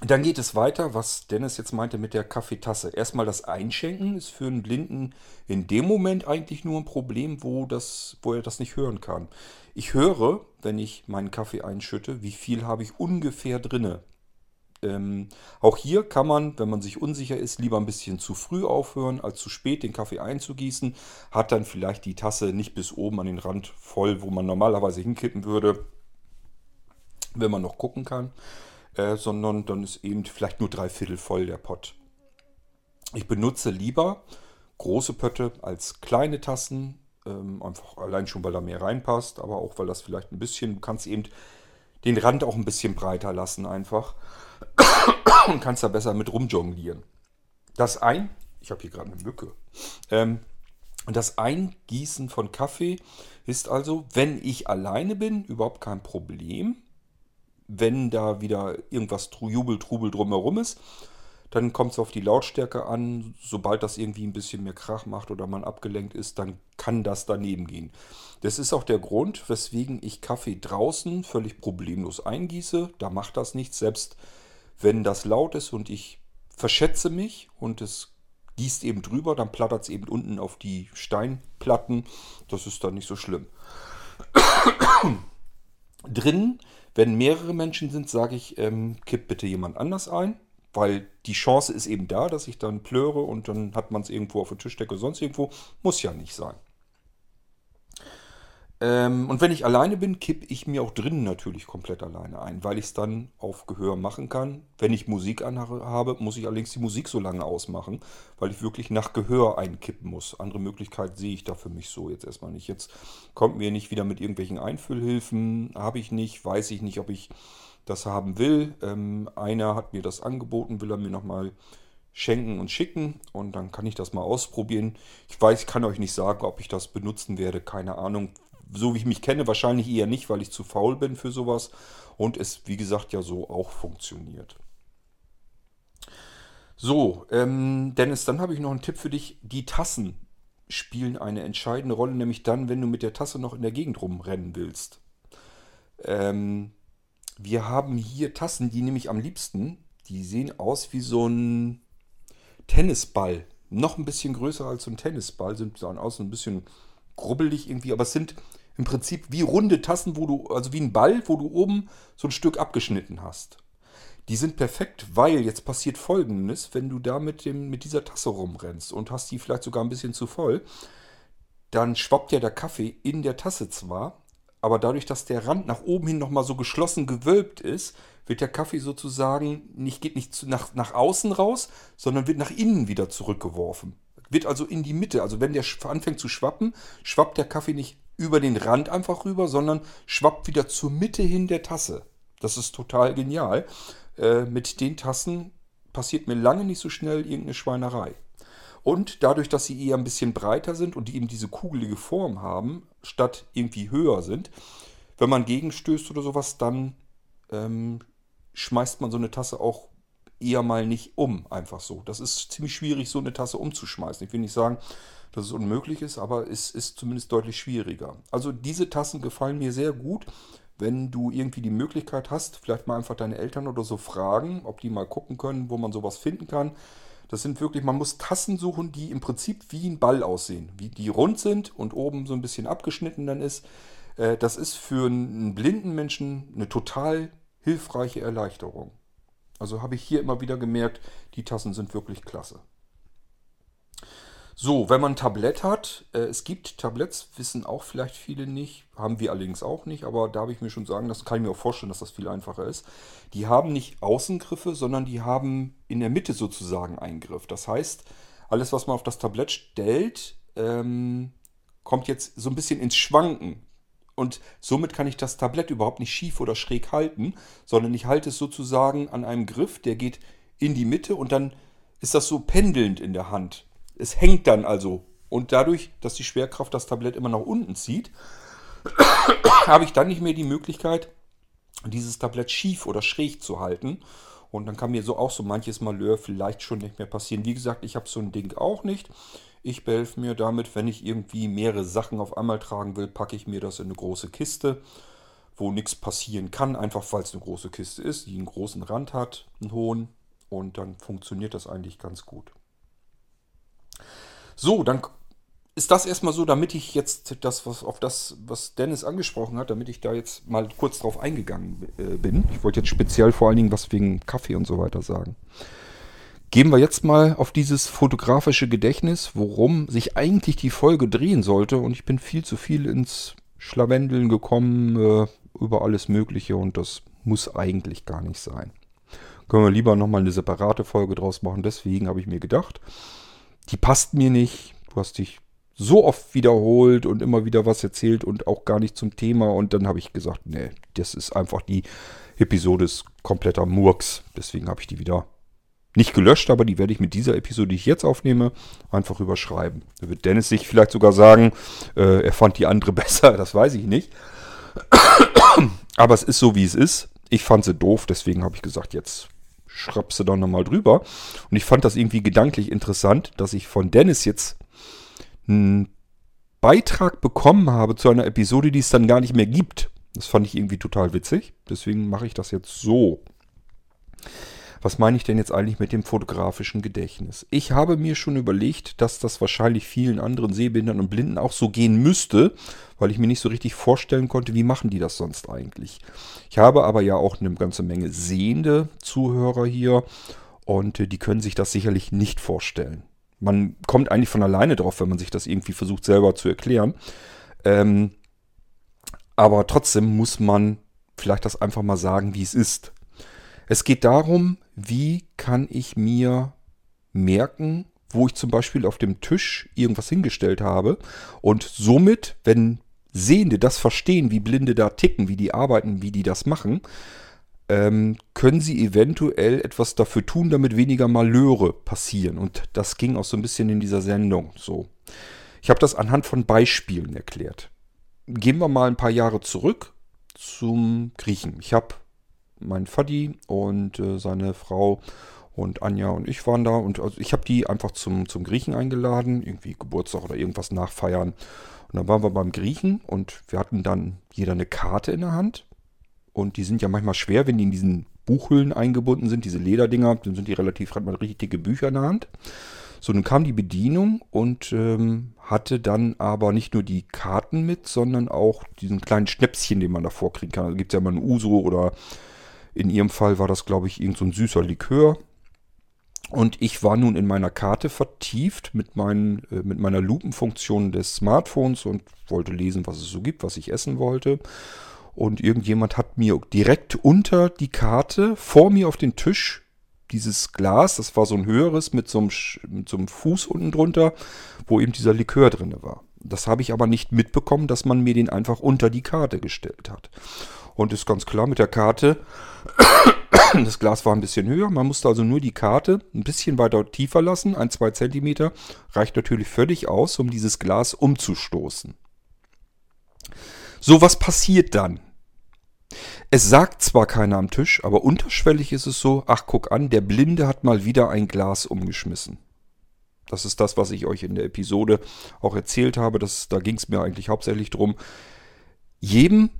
dann geht es weiter, was Dennis jetzt meinte mit der Kaffeetasse. Erstmal das Einschenken ist für einen Blinden in dem Moment eigentlich nur ein Problem, wo, das, wo er das nicht hören kann. Ich höre, wenn ich meinen Kaffee einschütte, wie viel habe ich ungefähr drinne. Ähm, auch hier kann man, wenn man sich unsicher ist, lieber ein bisschen zu früh aufhören, als zu spät den Kaffee einzugießen. Hat dann vielleicht die Tasse nicht bis oben an den Rand voll, wo man normalerweise hinkippen würde, wenn man noch gucken kann. Äh, sondern dann ist eben vielleicht nur drei Viertel voll der Pott. Ich benutze lieber große Pötte als kleine Tassen. Ähm, einfach allein schon, weil da mehr reinpasst, aber auch, weil das vielleicht ein bisschen, du kannst eben den Rand auch ein bisschen breiter lassen einfach und kannst da besser mit rumjonglieren. Das ein, ich habe hier gerade eine Mücke. Ähm, das Eingießen von Kaffee ist also, wenn ich alleine bin, überhaupt kein Problem. Wenn da wieder irgendwas Jubel, Trubel drumherum ist, dann kommt es auf die Lautstärke an. Sobald das irgendwie ein bisschen mehr Krach macht oder man abgelenkt ist, dann kann das daneben gehen. Das ist auch der Grund, weswegen ich Kaffee draußen völlig problemlos eingieße. Da macht das nichts, selbst wenn das laut ist und ich verschätze mich und es gießt eben drüber, dann plattert es eben unten auf die Steinplatten. Das ist dann nicht so schlimm. Drin, wenn mehrere Menschen sind, sage ich, ähm, kipp bitte jemand anders ein, weil die Chance ist eben da, dass ich dann plöre und dann hat man es irgendwo auf der Tischdecke, sonst irgendwo. Muss ja nicht sein. Ähm, und wenn ich alleine bin, kippe ich mir auch drinnen natürlich komplett alleine ein, weil ich es dann auf Gehör machen kann. Wenn ich Musik anhabe, muss ich allerdings die Musik so lange ausmachen, weil ich wirklich nach Gehör einkippen muss. Andere Möglichkeit sehe ich da für mich so jetzt erstmal nicht. Jetzt kommt mir nicht wieder mit irgendwelchen Einfüllhilfen, habe ich nicht, weiß ich nicht, ob ich das haben will. Ähm, einer hat mir das angeboten, will er mir nochmal schenken und schicken und dann kann ich das mal ausprobieren. Ich weiß, ich kann euch nicht sagen, ob ich das benutzen werde, keine Ahnung so wie ich mich kenne, wahrscheinlich eher nicht, weil ich zu faul bin für sowas und es, wie gesagt, ja so auch funktioniert. So, ähm, Dennis, dann habe ich noch einen Tipp für dich. Die Tassen spielen eine entscheidende Rolle, nämlich dann, wenn du mit der Tasse noch in der Gegend rumrennen willst. Ähm, wir haben hier Tassen, die nämlich am liebsten, die sehen aus wie so ein Tennisball. Noch ein bisschen größer als so ein Tennisball, sind dann außen ein bisschen grubbelig irgendwie, aber es sind im Prinzip wie runde Tassen, wo du, also wie ein Ball, wo du oben so ein Stück abgeschnitten hast. Die sind perfekt, weil jetzt passiert folgendes, wenn du da mit, dem, mit dieser Tasse rumrennst und hast die vielleicht sogar ein bisschen zu voll, dann schwappt ja der Kaffee in der Tasse zwar, aber dadurch, dass der Rand nach oben hin nochmal so geschlossen gewölbt ist, wird der Kaffee sozusagen nicht, geht nicht zu, nach, nach außen raus, sondern wird nach innen wieder zurückgeworfen. Wird also in die Mitte. Also wenn der anfängt zu schwappen, schwappt der Kaffee nicht über den Rand einfach rüber, sondern schwappt wieder zur Mitte hin der Tasse. Das ist total genial. Äh, mit den Tassen passiert mir lange nicht so schnell irgendeine Schweinerei. Und dadurch, dass sie eher ein bisschen breiter sind und die eben diese kugelige Form haben, statt irgendwie höher sind, wenn man gegenstößt oder sowas, dann ähm, schmeißt man so eine Tasse auch eher mal nicht um, einfach so. Das ist ziemlich schwierig, so eine Tasse umzuschmeißen. Ich will nicht sagen, dass es unmöglich ist, aber es ist zumindest deutlich schwieriger. Also diese Tassen gefallen mir sehr gut. Wenn du irgendwie die Möglichkeit hast, vielleicht mal einfach deine Eltern oder so fragen, ob die mal gucken können, wo man sowas finden kann. Das sind wirklich, man muss Tassen suchen, die im Prinzip wie ein Ball aussehen, wie die rund sind und oben so ein bisschen abgeschnitten dann ist. Äh, das ist für einen blinden Menschen eine total hilfreiche Erleichterung. Also habe ich hier immer wieder gemerkt, die Tassen sind wirklich klasse. So, wenn man ein Tablett hat, äh, es gibt Tabletts, wissen auch vielleicht viele nicht, haben wir allerdings auch nicht, aber da habe ich mir schon sagen, das kann ich mir auch vorstellen, dass das viel einfacher ist. Die haben nicht Außengriffe, sondern die haben in der Mitte sozusagen einen Griff. Das heißt, alles, was man auf das Tablett stellt, ähm, kommt jetzt so ein bisschen ins Schwanken. Und somit kann ich das Tablett überhaupt nicht schief oder schräg halten, sondern ich halte es sozusagen an einem Griff, der geht in die Mitte und dann ist das so pendelnd in der Hand. Es hängt dann also. Und dadurch, dass die Schwerkraft das Tablett immer nach unten zieht, habe ich dann nicht mehr die Möglichkeit, dieses Tablett schief oder schräg zu halten. Und dann kann mir so auch so manches Malheur vielleicht schon nicht mehr passieren. Wie gesagt, ich habe so ein Ding auch nicht. Ich behelfe mir damit, wenn ich irgendwie mehrere Sachen auf einmal tragen will, packe ich mir das in eine große Kiste, wo nichts passieren kann, einfach weil es eine große Kiste ist, die einen großen Rand hat, einen hohen. Und dann funktioniert das eigentlich ganz gut. So, dann ist das erstmal so, damit ich jetzt das, was auf das, was Dennis angesprochen hat, damit ich da jetzt mal kurz drauf eingegangen äh, bin. Ich wollte jetzt speziell vor allen Dingen was wegen Kaffee und so weiter sagen. Gehen wir jetzt mal auf dieses fotografische Gedächtnis, worum sich eigentlich die Folge drehen sollte. Und ich bin viel zu viel ins Schlawendeln gekommen äh, über alles Mögliche und das muss eigentlich gar nicht sein. Können wir lieber nochmal eine separate Folge draus machen. Deswegen habe ich mir gedacht, die passt mir nicht. Du hast dich so oft wiederholt und immer wieder was erzählt und auch gar nicht zum Thema. Und dann habe ich gesagt, nee, das ist einfach die Episode ist kompletter Murks. Deswegen habe ich die wieder nicht gelöscht, aber die werde ich mit dieser Episode, die ich jetzt aufnehme, einfach überschreiben. Da wird Dennis sich vielleicht sogar sagen, äh, er fand die andere besser, das weiß ich nicht. aber es ist so, wie es ist. Ich fand sie doof, deswegen habe ich gesagt, jetzt schraubst du da nochmal drüber. Und ich fand das irgendwie gedanklich interessant, dass ich von Dennis jetzt einen Beitrag bekommen habe zu einer Episode, die es dann gar nicht mehr gibt. Das fand ich irgendwie total witzig. Deswegen mache ich das jetzt so. Was meine ich denn jetzt eigentlich mit dem fotografischen Gedächtnis? Ich habe mir schon überlegt, dass das wahrscheinlich vielen anderen Sehbehindern und Blinden auch so gehen müsste, weil ich mir nicht so richtig vorstellen konnte, wie machen die das sonst eigentlich. Ich habe aber ja auch eine ganze Menge sehende Zuhörer hier und äh, die können sich das sicherlich nicht vorstellen. Man kommt eigentlich von alleine drauf, wenn man sich das irgendwie versucht selber zu erklären. Ähm, aber trotzdem muss man vielleicht das einfach mal sagen, wie es ist. Es geht darum, wie kann ich mir merken, wo ich zum Beispiel auf dem Tisch irgendwas hingestellt habe und somit, wenn Sehende das verstehen, wie Blinde da ticken, wie die arbeiten, wie die das machen, ähm, können sie eventuell etwas dafür tun, damit weniger Malheure passieren. Und das ging auch so ein bisschen in dieser Sendung so. Ich habe das anhand von Beispielen erklärt. Gehen wir mal ein paar Jahre zurück zum Griechen. Ich habe mein Vati und äh, seine Frau und Anja und ich waren da und also ich habe die einfach zum, zum Griechen eingeladen, irgendwie Geburtstag oder irgendwas nachfeiern. Und dann waren wir beim Griechen und wir hatten dann jeder eine Karte in der Hand. Und die sind ja manchmal schwer, wenn die in diesen Buchhüllen eingebunden sind, diese Lederdinger, dann sind die relativ, hat man richtig dicke Bücher in der Hand. So, nun kam die Bedienung und ähm, hatte dann aber nicht nur die Karten mit, sondern auch diesen kleinen Schnäpschen, den man davor kriegen kann. Also gibt es ja mal ein Uso oder in ihrem Fall war das, glaube ich, irgend so ein süßer Likör. Und ich war nun in meiner Karte vertieft mit, meinen, äh, mit meiner Lupenfunktion des Smartphones und wollte lesen, was es so gibt, was ich essen wollte. Und irgendjemand hat mir direkt unter die Karte vor mir auf den Tisch dieses Glas, das war so ein höheres mit so einem, mit so einem Fuß unten drunter, wo eben dieser Likör drin war. Das habe ich aber nicht mitbekommen, dass man mir den einfach unter die Karte gestellt hat. Und ist ganz klar mit der Karte, das Glas war ein bisschen höher, man musste also nur die Karte ein bisschen weiter tiefer lassen, ein, zwei Zentimeter, reicht natürlich völlig aus, um dieses Glas umzustoßen. So, was passiert dann? Es sagt zwar keiner am Tisch, aber unterschwellig ist es so, ach guck an, der Blinde hat mal wieder ein Glas umgeschmissen. Das ist das, was ich euch in der Episode auch erzählt habe. Das, da ging es mir eigentlich hauptsächlich drum. Jedem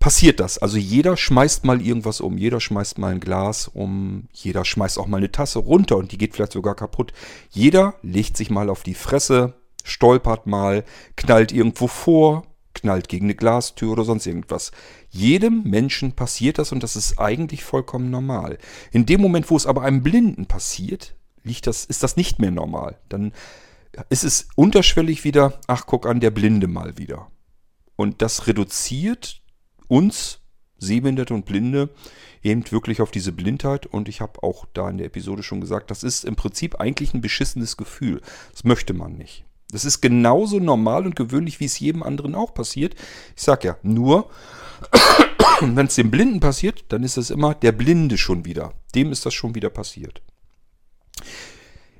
passiert das. Also jeder schmeißt mal irgendwas um. Jeder schmeißt mal ein Glas um. Jeder schmeißt auch mal eine Tasse runter und die geht vielleicht sogar kaputt. Jeder legt sich mal auf die Fresse, stolpert mal, knallt irgendwo vor, knallt gegen eine Glastür oder sonst irgendwas. Jedem Menschen passiert das und das ist eigentlich vollkommen normal. In dem Moment, wo es aber einem Blinden passiert, liegt das, ist das nicht mehr normal. Dann ist es unterschwellig wieder, ach guck an, der Blinde mal wieder. Und das reduziert uns, Sehbehinderte und Blinde, eben wirklich auf diese Blindheit. Und ich habe auch da in der Episode schon gesagt, das ist im Prinzip eigentlich ein beschissenes Gefühl. Das möchte man nicht. Das ist genauso normal und gewöhnlich, wie es jedem anderen auch passiert. Ich sage ja, nur, wenn es dem Blinden passiert, dann ist es immer der Blinde schon wieder. Dem ist das schon wieder passiert.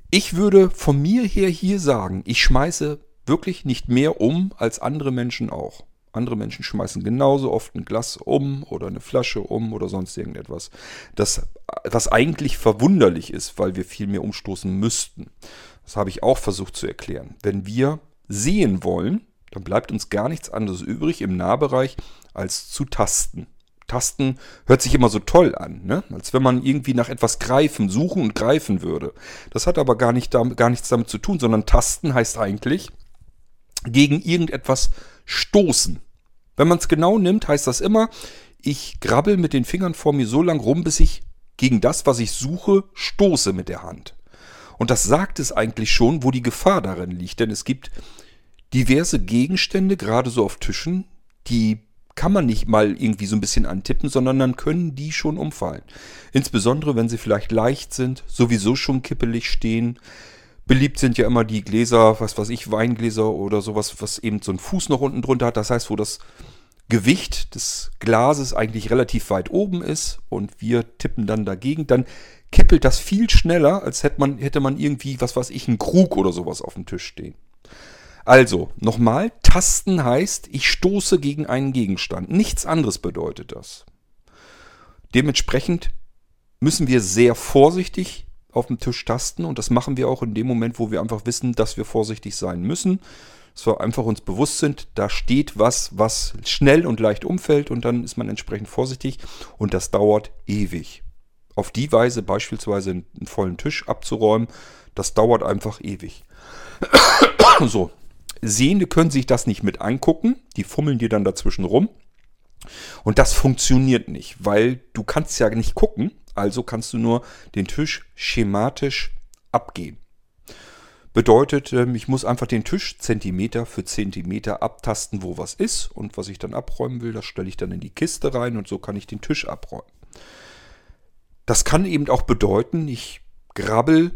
Ich würde von mir her hier sagen, ich schmeiße wirklich nicht mehr um als andere Menschen auch. Andere Menschen schmeißen genauso oft ein Glas um oder eine Flasche um oder sonst irgendetwas. Das, was eigentlich verwunderlich ist, weil wir viel mehr umstoßen müssten. Das habe ich auch versucht zu erklären. Wenn wir sehen wollen, dann bleibt uns gar nichts anderes übrig im Nahbereich als zu tasten. Tasten hört sich immer so toll an, ne? als wenn man irgendwie nach etwas greifen, suchen und greifen würde. Das hat aber gar, nicht, gar nichts damit zu tun, sondern Tasten heißt eigentlich gegen irgendetwas stoßen. Wenn man es genau nimmt, heißt das immer, ich grabbel mit den Fingern vor mir so lang rum, bis ich gegen das, was ich suche, stoße mit der Hand. Und das sagt es eigentlich schon, wo die Gefahr darin liegt. Denn es gibt diverse Gegenstände, gerade so auf Tischen, die kann man nicht mal irgendwie so ein bisschen antippen, sondern dann können die schon umfallen. Insbesondere, wenn sie vielleicht leicht sind, sowieso schon kippelig stehen. Beliebt sind ja immer die Gläser, was weiß ich, Weingläser oder sowas, was eben so einen Fuß noch unten drunter hat. Das heißt, wo das Gewicht des Glases eigentlich relativ weit oben ist und wir tippen dann dagegen, dann kippelt das viel schneller, als hätte man, hätte man irgendwie, was weiß ich, einen Krug oder sowas auf dem Tisch stehen. Also, nochmal, tasten heißt, ich stoße gegen einen Gegenstand. Nichts anderes bedeutet das. Dementsprechend müssen wir sehr vorsichtig auf dem Tisch tasten und das machen wir auch in dem Moment, wo wir einfach wissen, dass wir vorsichtig sein müssen. Dass wir einfach uns bewusst sind, da steht was, was schnell und leicht umfällt und dann ist man entsprechend vorsichtig und das dauert ewig auf die Weise beispielsweise einen vollen Tisch abzuräumen, das dauert einfach ewig. so, Sehende können sich das nicht mit angucken, die fummeln dir dann dazwischen rum. Und das funktioniert nicht, weil du kannst ja nicht gucken, also kannst du nur den Tisch schematisch abgehen. Bedeutet, ähm, ich muss einfach den Tisch Zentimeter für Zentimeter abtasten, wo was ist. Und was ich dann abräumen will, das stelle ich dann in die Kiste rein und so kann ich den Tisch abräumen. Das kann eben auch bedeuten, ich grabbel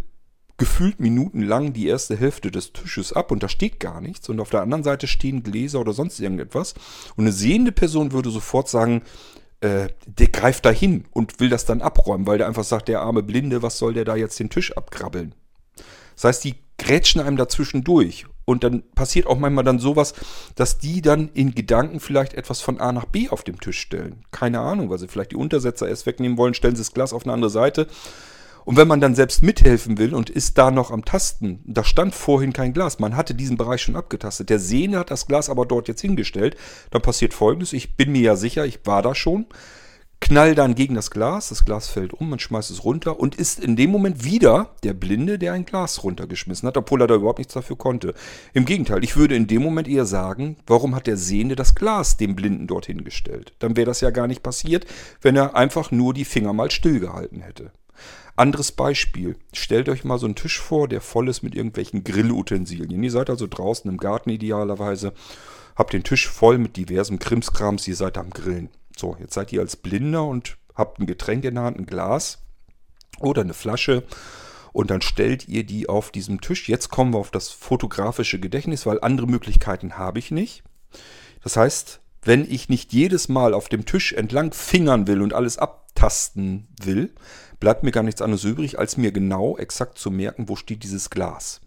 gefühlt minutenlang die erste Hälfte des Tisches ab und da steht gar nichts und auf der anderen Seite stehen Gläser oder sonst irgendetwas und eine sehende Person würde sofort sagen, äh, der greift da hin und will das dann abräumen, weil der einfach sagt, der arme Blinde, was soll der da jetzt den Tisch abgrabbeln? Das heißt, die grätschen einem dazwischen durch und dann passiert auch manchmal dann sowas, dass die dann in Gedanken vielleicht etwas von A nach B auf dem Tisch stellen. Keine Ahnung, weil sie vielleicht die Untersetzer erst wegnehmen wollen, stellen sie das Glas auf eine andere Seite. Und wenn man dann selbst mithelfen will und ist da noch am Tasten, da stand vorhin kein Glas, man hatte diesen Bereich schon abgetastet. Der Sehne hat das Glas aber dort jetzt hingestellt. Dann passiert folgendes, ich bin mir ja sicher, ich war da schon knall dann gegen das Glas, das Glas fällt um, man schmeißt es runter und ist in dem Moment wieder der Blinde, der ein Glas runtergeschmissen hat, obwohl er da überhaupt nichts dafür konnte. Im Gegenteil, ich würde in dem Moment eher sagen, warum hat der Sehende das Glas dem Blinden dorthin gestellt? Dann wäre das ja gar nicht passiert, wenn er einfach nur die Finger mal stillgehalten hätte. Anderes Beispiel. Stellt euch mal so einen Tisch vor, der voll ist mit irgendwelchen Grillutensilien. Ihr seid also draußen im Garten idealerweise, habt den Tisch voll mit diversem Krimskrams, ihr seid am Grillen. So, jetzt seid ihr als Blinder und habt ein Getränk in der Hand, ein Glas oder eine Flasche und dann stellt ihr die auf diesem Tisch. Jetzt kommen wir auf das fotografische Gedächtnis, weil andere Möglichkeiten habe ich nicht. Das heißt, wenn ich nicht jedes Mal auf dem Tisch entlang fingern will und alles abtasten will, bleibt mir gar nichts anderes übrig, als mir genau exakt zu merken, wo steht dieses Glas.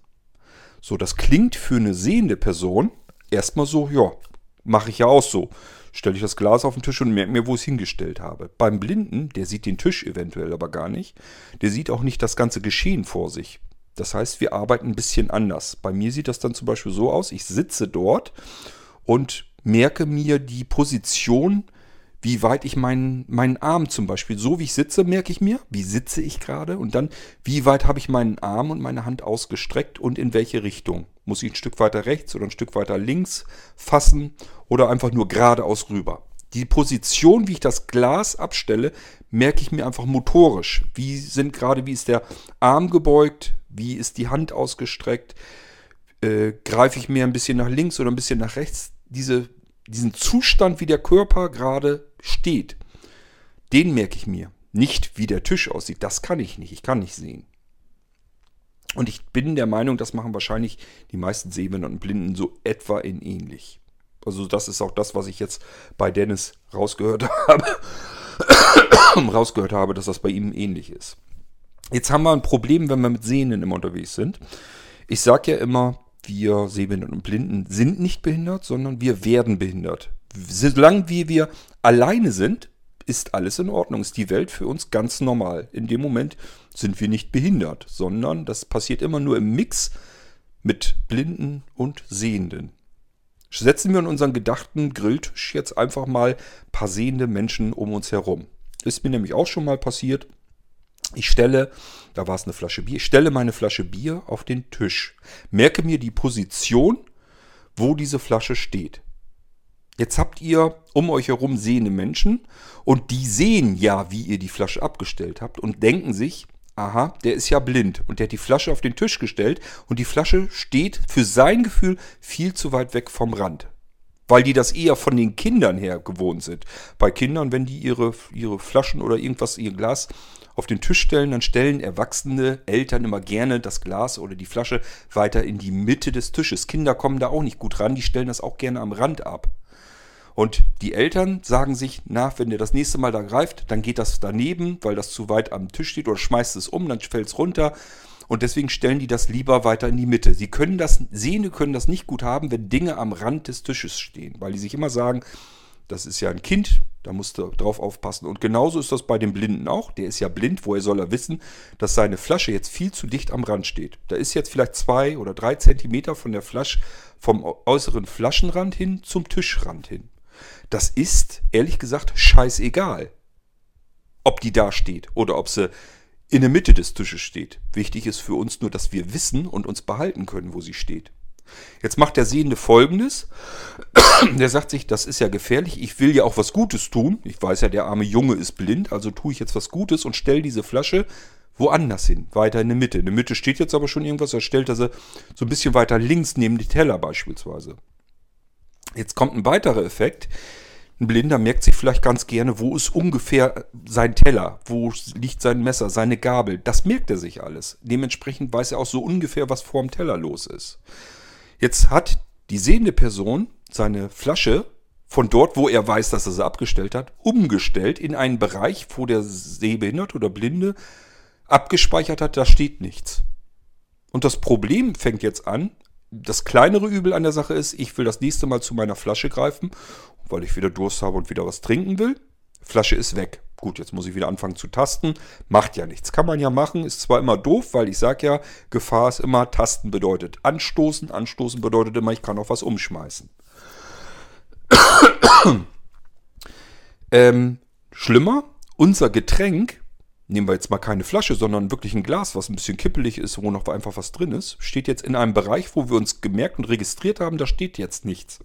So, das klingt für eine sehende Person erstmal so, ja, mache ich ja auch so. Stelle ich das Glas auf den Tisch und merke mir, wo ich es hingestellt habe. Beim Blinden, der sieht den Tisch eventuell aber gar nicht. Der sieht auch nicht das ganze Geschehen vor sich. Das heißt, wir arbeiten ein bisschen anders. Bei mir sieht das dann zum Beispiel so aus, ich sitze dort und merke mir die Position, wie weit ich meinen, meinen Arm zum Beispiel, so wie ich sitze, merke ich mir, wie sitze ich gerade und dann, wie weit habe ich meinen Arm und meine Hand ausgestreckt und in welche Richtung. Muss ich ein Stück weiter rechts oder ein Stück weiter links fassen oder einfach nur geradeaus rüber. Die Position, wie ich das Glas abstelle, merke ich mir einfach motorisch. Wie sind gerade, wie ist der Arm gebeugt, wie ist die Hand ausgestreckt, äh, greife ich mehr ein bisschen nach links oder ein bisschen nach rechts. Diese, diesen Zustand, wie der Körper gerade steht, den merke ich mir. Nicht, wie der Tisch aussieht. Das kann ich nicht. Ich kann nicht sehen. Und ich bin der Meinung, das machen wahrscheinlich die meisten Sehbehinderten und Blinden so etwa in ähnlich. Also das ist auch das, was ich jetzt bei Dennis rausgehört habe. rausgehört habe, dass das bei ihm ähnlich ist. Jetzt haben wir ein Problem, wenn wir mit Sehenden immer unterwegs sind. Ich sage ja immer, wir Sehbehinderten und Blinden sind nicht behindert, sondern wir werden behindert. Solange wir, wir alleine sind, ist alles in Ordnung, ist die Welt für uns ganz normal. In dem Moment sind wir nicht behindert, sondern das passiert immer nur im Mix mit Blinden und Sehenden. Setzen wir in unseren gedachten Grilltisch jetzt einfach mal ein paar sehende Menschen um uns herum. Ist mir nämlich auch schon mal passiert. Ich stelle, da war es eine Flasche Bier, ich stelle meine Flasche Bier auf den Tisch. Merke mir die Position, wo diese Flasche steht. Jetzt habt ihr um euch herum sehende Menschen und die sehen ja, wie ihr die Flasche abgestellt habt und denken sich, aha, der ist ja blind und der hat die Flasche auf den Tisch gestellt und die Flasche steht für sein Gefühl viel zu weit weg vom Rand. Weil die das eher von den Kindern her gewohnt sind. Bei Kindern, wenn die ihre, ihre Flaschen oder irgendwas, ihr Glas auf den Tisch stellen, dann stellen erwachsene Eltern immer gerne das Glas oder die Flasche weiter in die Mitte des Tisches. Kinder kommen da auch nicht gut ran, die stellen das auch gerne am Rand ab. Und die Eltern sagen sich, na, wenn der das nächste Mal da greift, dann geht das daneben, weil das zu weit am Tisch steht oder schmeißt es um, dann fällt es runter. Und deswegen stellen die das lieber weiter in die Mitte. Sie können das, Sehende können das nicht gut haben, wenn Dinge am Rand des Tisches stehen, weil die sich immer sagen, das ist ja ein Kind, da musst du drauf aufpassen. Und genauso ist das bei dem Blinden auch. Der ist ja blind, woher soll er wissen, dass seine Flasche jetzt viel zu dicht am Rand steht. Da ist jetzt vielleicht zwei oder drei Zentimeter von der Flasche vom äußeren Flaschenrand hin zum Tischrand hin. Das ist, ehrlich gesagt, scheißegal. Ob die da steht oder ob sie in der Mitte des Tisches steht. Wichtig ist für uns nur, dass wir wissen und uns behalten können, wo sie steht. Jetzt macht der Sehende folgendes. Der sagt sich, das ist ja gefährlich, ich will ja auch was Gutes tun. Ich weiß ja, der arme Junge ist blind, also tue ich jetzt was Gutes und stelle diese Flasche woanders hin, weiter in der Mitte. In der Mitte steht jetzt aber schon irgendwas, er stellt sie so ein bisschen weiter links neben die Teller beispielsweise. Jetzt kommt ein weiterer Effekt. Ein Blinder merkt sich vielleicht ganz gerne, wo ist ungefähr sein Teller, wo liegt sein Messer, seine Gabel. Das merkt er sich alles. Dementsprechend weiß er auch so ungefähr, was vor dem Teller los ist. Jetzt hat die sehende Person seine Flasche von dort, wo er weiß, dass er sie abgestellt hat, umgestellt in einen Bereich, wo der Sehbehinderte oder Blinde abgespeichert hat, da steht nichts. Und das Problem fängt jetzt an. Das kleinere Übel an der Sache ist, ich will das nächste Mal zu meiner Flasche greifen, weil ich wieder Durst habe und wieder was trinken will. Flasche ist weg. Gut, jetzt muss ich wieder anfangen zu tasten. Macht ja nichts. Kann man ja machen. Ist zwar immer doof, weil ich sage ja, Gefahr ist immer, Tasten bedeutet anstoßen. Anstoßen bedeutet immer, ich kann auch was umschmeißen. ähm, schlimmer, unser Getränk, nehmen wir jetzt mal keine Flasche, sondern wirklich ein Glas, was ein bisschen kippelig ist, wo noch einfach was drin ist, steht jetzt in einem Bereich, wo wir uns gemerkt und registriert haben, da steht jetzt nichts.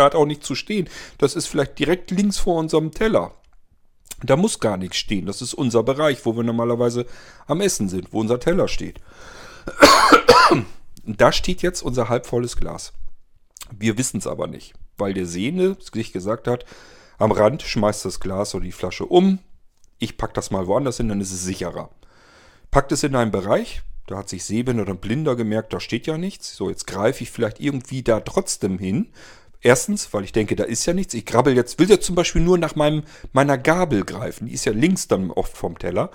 Da hat auch nichts zu stehen. Das ist vielleicht direkt links vor unserem Teller. Da muss gar nichts stehen. Das ist unser Bereich, wo wir normalerweise am Essen sind, wo unser Teller steht. Da steht jetzt unser halbvolles Glas. Wir wissen es aber nicht, weil der Sehende sich gesagt hat, am Rand schmeißt das Glas oder die Flasche um. Ich pack das mal woanders hin, dann ist es sicherer. Packt es in einen Bereich, da hat sich Sehbehindert oder Blinder gemerkt, da steht ja nichts. So, jetzt greife ich vielleicht irgendwie da trotzdem hin, Erstens, weil ich denke, da ist ja nichts. Ich grabbel jetzt, will jetzt zum Beispiel nur nach meinem, meiner Gabel greifen. Die ist ja links dann oft vom Teller.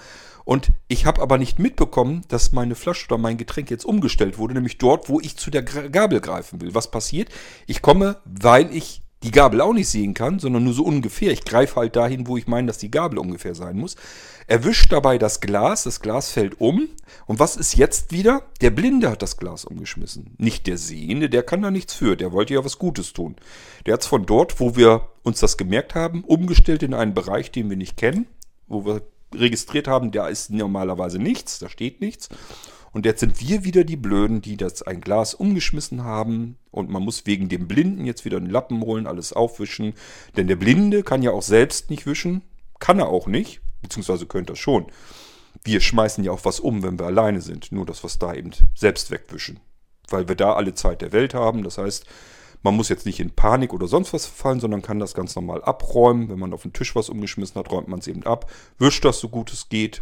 Und ich habe aber nicht mitbekommen, dass meine Flasche oder mein Getränk jetzt umgestellt wurde, nämlich dort, wo ich zu der Gabel greifen will. Was passiert? Ich komme, weil ich die Gabel auch nicht sehen kann, sondern nur so ungefähr. Ich greife halt dahin, wo ich meine, dass die Gabel ungefähr sein muss. Erwischt dabei das Glas, das Glas fällt um. Und was ist jetzt wieder? Der Blinde hat das Glas umgeschmissen. Nicht der Sehende, der kann da nichts für. Der wollte ja was Gutes tun. Der hat es von dort, wo wir uns das gemerkt haben, umgestellt in einen Bereich, den wir nicht kennen, wo wir registriert haben, da ist normalerweise nichts, da steht nichts. Und jetzt sind wir wieder die Blöden, die das ein Glas umgeschmissen haben. Und man muss wegen dem Blinden jetzt wieder einen Lappen holen, alles aufwischen. Denn der Blinde kann ja auch selbst nicht wischen. Kann er auch nicht. Beziehungsweise könnte er schon. Wir schmeißen ja auch was um, wenn wir alleine sind. Nur das, was da eben selbst wegwischen. Weil wir da alle Zeit der Welt haben. Das heißt, man muss jetzt nicht in Panik oder sonst was fallen, sondern kann das ganz normal abräumen. Wenn man auf den Tisch was umgeschmissen hat, räumt man es eben ab, wischt das so gut es geht,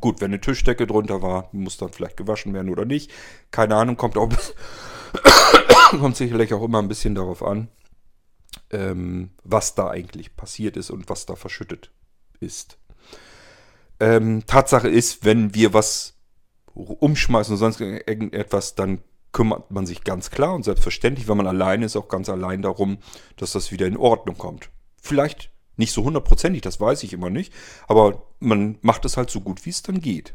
Gut, wenn eine Tischdecke drunter war, muss dann vielleicht gewaschen werden oder nicht. Keine Ahnung, kommt auch kommt sicherlich auch immer ein bisschen darauf an, ähm, was da eigentlich passiert ist und was da verschüttet ist. Ähm, Tatsache ist, wenn wir was umschmeißen oder sonst irgendetwas, dann kümmert man sich ganz klar und selbstverständlich, wenn man alleine ist, auch ganz allein darum, dass das wieder in Ordnung kommt. Vielleicht nicht so hundertprozentig, das weiß ich immer nicht. Aber man macht es halt so gut, wie es dann geht.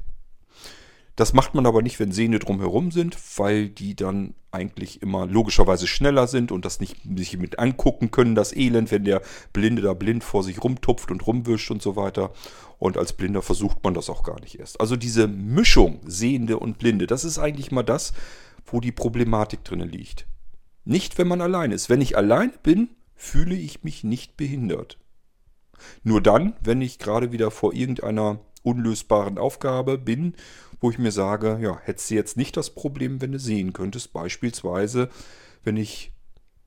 Das macht man aber nicht, wenn Sehne drumherum sind, weil die dann eigentlich immer logischerweise schneller sind und das nicht sich mit angucken können, das Elend, wenn der Blinde da blind vor sich rumtupft und rumwischt und so weiter. Und als Blinder versucht man das auch gar nicht erst. Also diese Mischung Sehende und Blinde, das ist eigentlich mal das, wo die Problematik drin liegt. Nicht, wenn man allein ist. Wenn ich allein bin, fühle ich mich nicht behindert. Nur dann, wenn ich gerade wieder vor irgendeiner unlösbaren Aufgabe bin, wo ich mir sage, ja, hättest du jetzt nicht das Problem, wenn du sehen könntest. Beispielsweise, wenn ich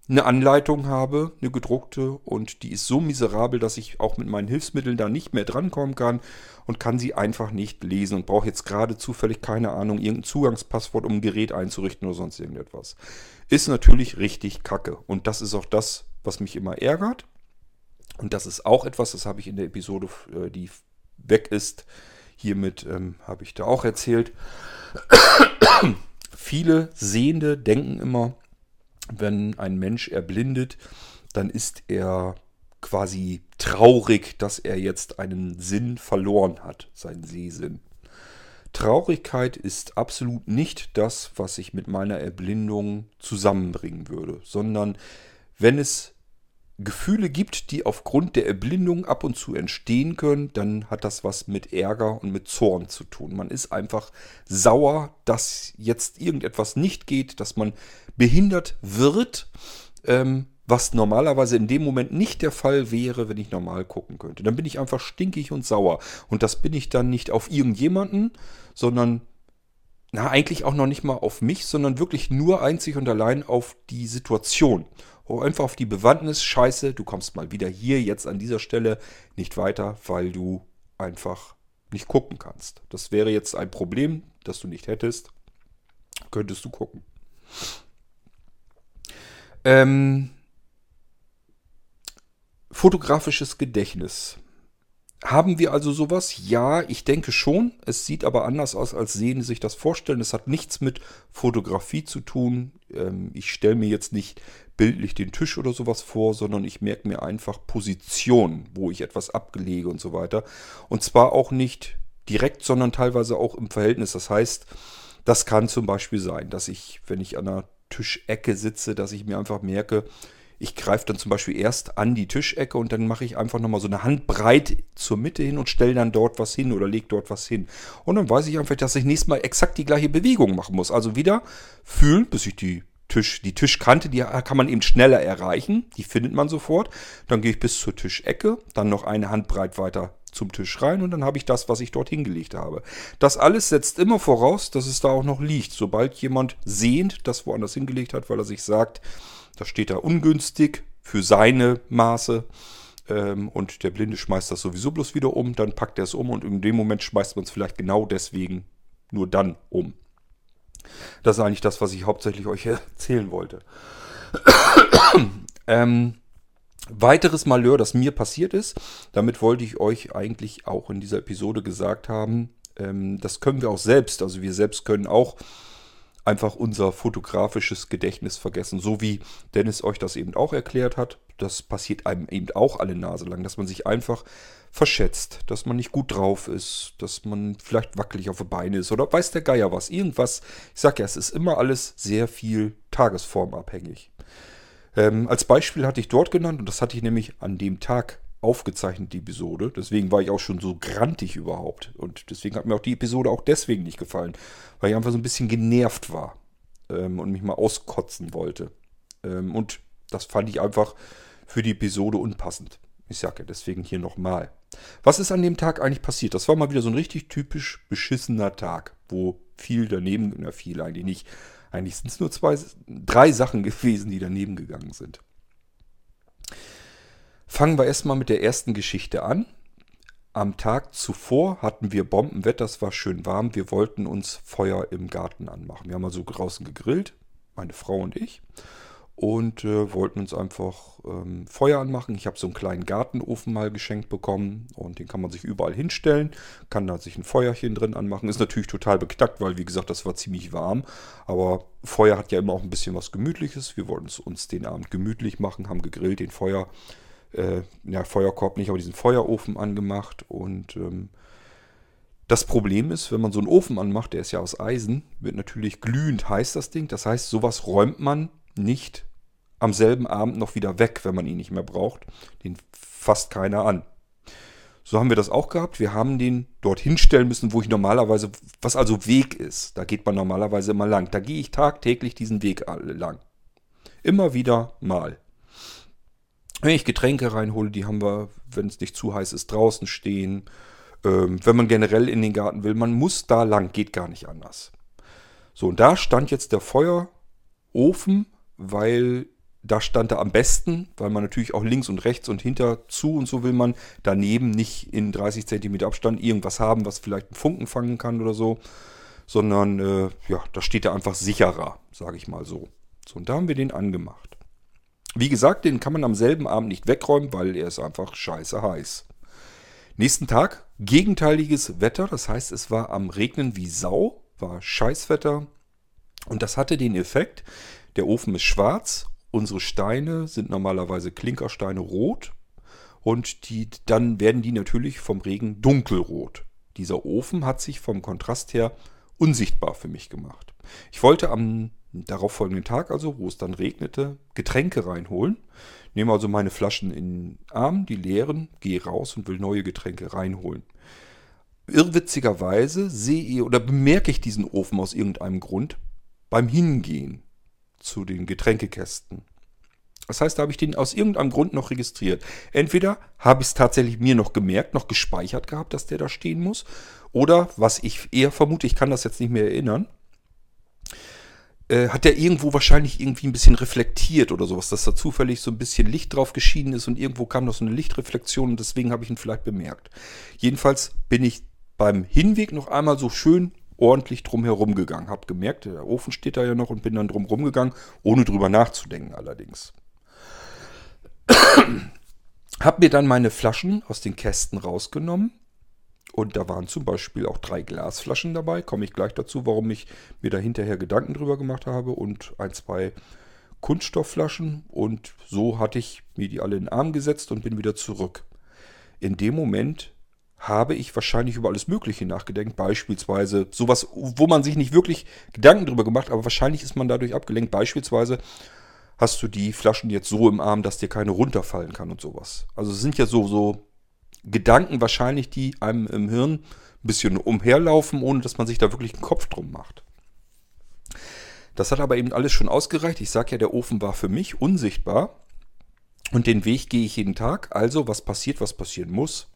eine Anleitung habe, eine gedruckte, und die ist so miserabel, dass ich auch mit meinen Hilfsmitteln da nicht mehr drankommen kann und kann sie einfach nicht lesen und brauche jetzt gerade zufällig keine Ahnung, irgendein Zugangspasswort, um ein Gerät einzurichten oder sonst irgendetwas. Ist natürlich richtig kacke. Und das ist auch das, was mich immer ärgert. Und das ist auch etwas, das habe ich in der Episode, äh, die weg ist, hiermit ähm, habe ich da auch erzählt. Viele Sehende denken immer, wenn ein Mensch erblindet, dann ist er quasi traurig, dass er jetzt einen Sinn verloren hat, seinen Sehsinn. Traurigkeit ist absolut nicht das, was ich mit meiner Erblindung zusammenbringen würde, sondern wenn es Gefühle gibt, die aufgrund der Erblindung ab und zu entstehen können, dann hat das was mit Ärger und mit Zorn zu tun. Man ist einfach sauer, dass jetzt irgendetwas nicht geht, dass man behindert wird, ähm, was normalerweise in dem Moment nicht der Fall wäre, wenn ich normal gucken könnte. Dann bin ich einfach stinkig und sauer. Und das bin ich dann nicht auf irgendjemanden, sondern na, eigentlich auch noch nicht mal auf mich, sondern wirklich nur einzig und allein auf die Situation einfach auf die Bewandtnis, scheiße, du kommst mal wieder hier jetzt an dieser Stelle nicht weiter, weil du einfach nicht gucken kannst. Das wäre jetzt ein Problem, das du nicht hättest. Könntest du gucken. Ähm, fotografisches Gedächtnis. Haben wir also sowas? Ja, ich denke schon. Es sieht aber anders aus, als sehen sich das vorstellen. Es hat nichts mit Fotografie zu tun. Ähm, ich stelle mir jetzt nicht bildlich den Tisch oder sowas vor, sondern ich merke mir einfach Position, wo ich etwas abgelege und so weiter. Und zwar auch nicht direkt, sondern teilweise auch im Verhältnis. Das heißt, das kann zum Beispiel sein, dass ich, wenn ich an einer Tischecke sitze, dass ich mir einfach merke, ich greife dann zum Beispiel erst an die Tischecke und dann mache ich einfach nochmal so eine Handbreit zur Mitte hin und stelle dann dort was hin oder lege dort was hin. Und dann weiß ich einfach, dass ich nächstes Mal exakt die gleiche Bewegung machen muss. Also wieder fühlen, bis ich die Tisch, die Tischkante, die kann man eben schneller erreichen. Die findet man sofort. Dann gehe ich bis zur Tischecke, dann noch eine Handbreit weiter zum Tisch rein und dann habe ich das, was ich dort hingelegt habe. Das alles setzt immer voraus, dass es da auch noch liegt. Sobald jemand sehend das woanders hingelegt hat, weil er sich sagt, das steht da ungünstig für seine Maße. Ähm, und der Blinde schmeißt das sowieso bloß wieder um. Dann packt er es um und in dem Moment schmeißt man es vielleicht genau deswegen nur dann um. Das ist eigentlich das, was ich hauptsächlich euch erzählen wollte. ähm, weiteres Malheur, das mir passiert ist, damit wollte ich euch eigentlich auch in dieser Episode gesagt haben, ähm, das können wir auch selbst. Also wir selbst können auch einfach unser fotografisches Gedächtnis vergessen. So wie Dennis euch das eben auch erklärt hat. Das passiert einem eben auch alle Nase lang, dass man sich einfach verschätzt, dass man nicht gut drauf ist, dass man vielleicht wackelig auf den Beinen ist oder weiß der Geier was. Irgendwas. Ich sag ja, es ist immer alles sehr viel tagesformabhängig. Ähm, als Beispiel hatte ich dort genannt, und das hatte ich nämlich an dem Tag aufgezeichnet, die Episode. Deswegen war ich auch schon so grantig überhaupt. Und deswegen hat mir auch die Episode auch deswegen nicht gefallen, weil ich einfach so ein bisschen genervt war ähm, und mich mal auskotzen wollte. Ähm, und das fand ich einfach für die Episode unpassend. Ich sage ja deswegen hier nochmal. Was ist an dem Tag eigentlich passiert? Das war mal wieder so ein richtig typisch beschissener Tag, wo viel daneben, na viel eigentlich nicht. Eigentlich sind es nur zwei, drei Sachen gewesen, die daneben gegangen sind. Fangen wir erstmal mit der ersten Geschichte an. Am Tag zuvor hatten wir Bombenwetter, es war schön warm. Wir wollten uns Feuer im Garten anmachen. Wir haben also draußen gegrillt, meine Frau und ich und äh, wollten uns einfach ähm, Feuer anmachen. Ich habe so einen kleinen Gartenofen mal geschenkt bekommen und den kann man sich überall hinstellen, kann da sich ein Feuerchen drin anmachen. Ist natürlich total beknackt, weil wie gesagt, das war ziemlich warm, aber Feuer hat ja immer auch ein bisschen was Gemütliches. Wir wollten es uns den Abend gemütlich machen, haben gegrillt, den Feuer, äh, ja, Feuerkorb nicht, aber diesen Feuerofen angemacht und ähm, das Problem ist, wenn man so einen Ofen anmacht, der ist ja aus Eisen, wird natürlich glühend heiß das Ding. Das heißt, sowas räumt man nicht am selben Abend noch wieder weg, wenn man ihn nicht mehr braucht. Den fasst keiner an. So haben wir das auch gehabt. Wir haben den dort hinstellen müssen, wo ich normalerweise, was also Weg ist. Da geht man normalerweise immer lang. Da gehe ich tagtäglich diesen Weg lang. Immer wieder mal. Wenn ich Getränke reinhole, die haben wir, wenn es nicht zu heiß ist, draußen stehen. Ähm, wenn man generell in den Garten will, man muss da lang, geht gar nicht anders. So, und da stand jetzt der Feuerofen weil da stand er am besten, weil man natürlich auch links und rechts und hinter zu und so will man daneben nicht in 30 cm Abstand irgendwas haben, was vielleicht einen Funken fangen kann oder so, sondern äh, ja, da steht er einfach sicherer, sage ich mal so. So, und da haben wir den angemacht. Wie gesagt, den kann man am selben Abend nicht wegräumen, weil er ist einfach scheiße heiß. Nächsten Tag gegenteiliges Wetter, das heißt, es war am Regnen wie Sau, war Scheißwetter. Und das hatte den Effekt, der Ofen ist schwarz, unsere Steine sind normalerweise Klinkersteine rot und die, dann werden die natürlich vom Regen dunkelrot. Dieser Ofen hat sich vom Kontrast her unsichtbar für mich gemacht. Ich wollte am darauffolgenden Tag, also wo es dann regnete, Getränke reinholen. Nehme also meine Flaschen in den Arm, die leeren, gehe raus und will neue Getränke reinholen. Irrwitzigerweise sehe oder bemerke ich diesen Ofen aus irgendeinem Grund beim Hingehen zu den Getränkekästen. Das heißt, da habe ich den aus irgendeinem Grund noch registriert. Entweder habe ich es tatsächlich mir noch gemerkt, noch gespeichert gehabt, dass der da stehen muss. Oder, was ich eher vermute, ich kann das jetzt nicht mehr erinnern, äh, hat der irgendwo wahrscheinlich irgendwie ein bisschen reflektiert oder sowas, dass da zufällig so ein bisschen Licht drauf geschienen ist und irgendwo kam noch so eine Lichtreflexion und deswegen habe ich ihn vielleicht bemerkt. Jedenfalls bin ich beim Hinweg noch einmal so schön ordentlich drum herum gegangen. Hab gemerkt, der Ofen steht da ja noch und bin dann drum gegangen, ohne drüber nachzudenken allerdings. hab mir dann meine Flaschen aus den Kästen rausgenommen. Und da waren zum Beispiel auch drei Glasflaschen dabei. Komme ich gleich dazu, warum ich mir da hinterher Gedanken drüber gemacht habe. Und ein, zwei Kunststoffflaschen. Und so hatte ich mir die alle in den Arm gesetzt und bin wieder zurück. In dem Moment habe ich wahrscheinlich über alles Mögliche nachgedenkt. Beispielsweise sowas, wo man sich nicht wirklich Gedanken drüber gemacht, aber wahrscheinlich ist man dadurch abgelenkt. Beispielsweise hast du die Flaschen jetzt so im Arm, dass dir keine runterfallen kann und sowas. Also es sind ja so, so Gedanken wahrscheinlich, die einem im Hirn ein bisschen umherlaufen, ohne dass man sich da wirklich einen Kopf drum macht. Das hat aber eben alles schon ausgereicht. Ich sage ja, der Ofen war für mich unsichtbar. Und den Weg gehe ich jeden Tag. Also, was passiert, was passieren muss.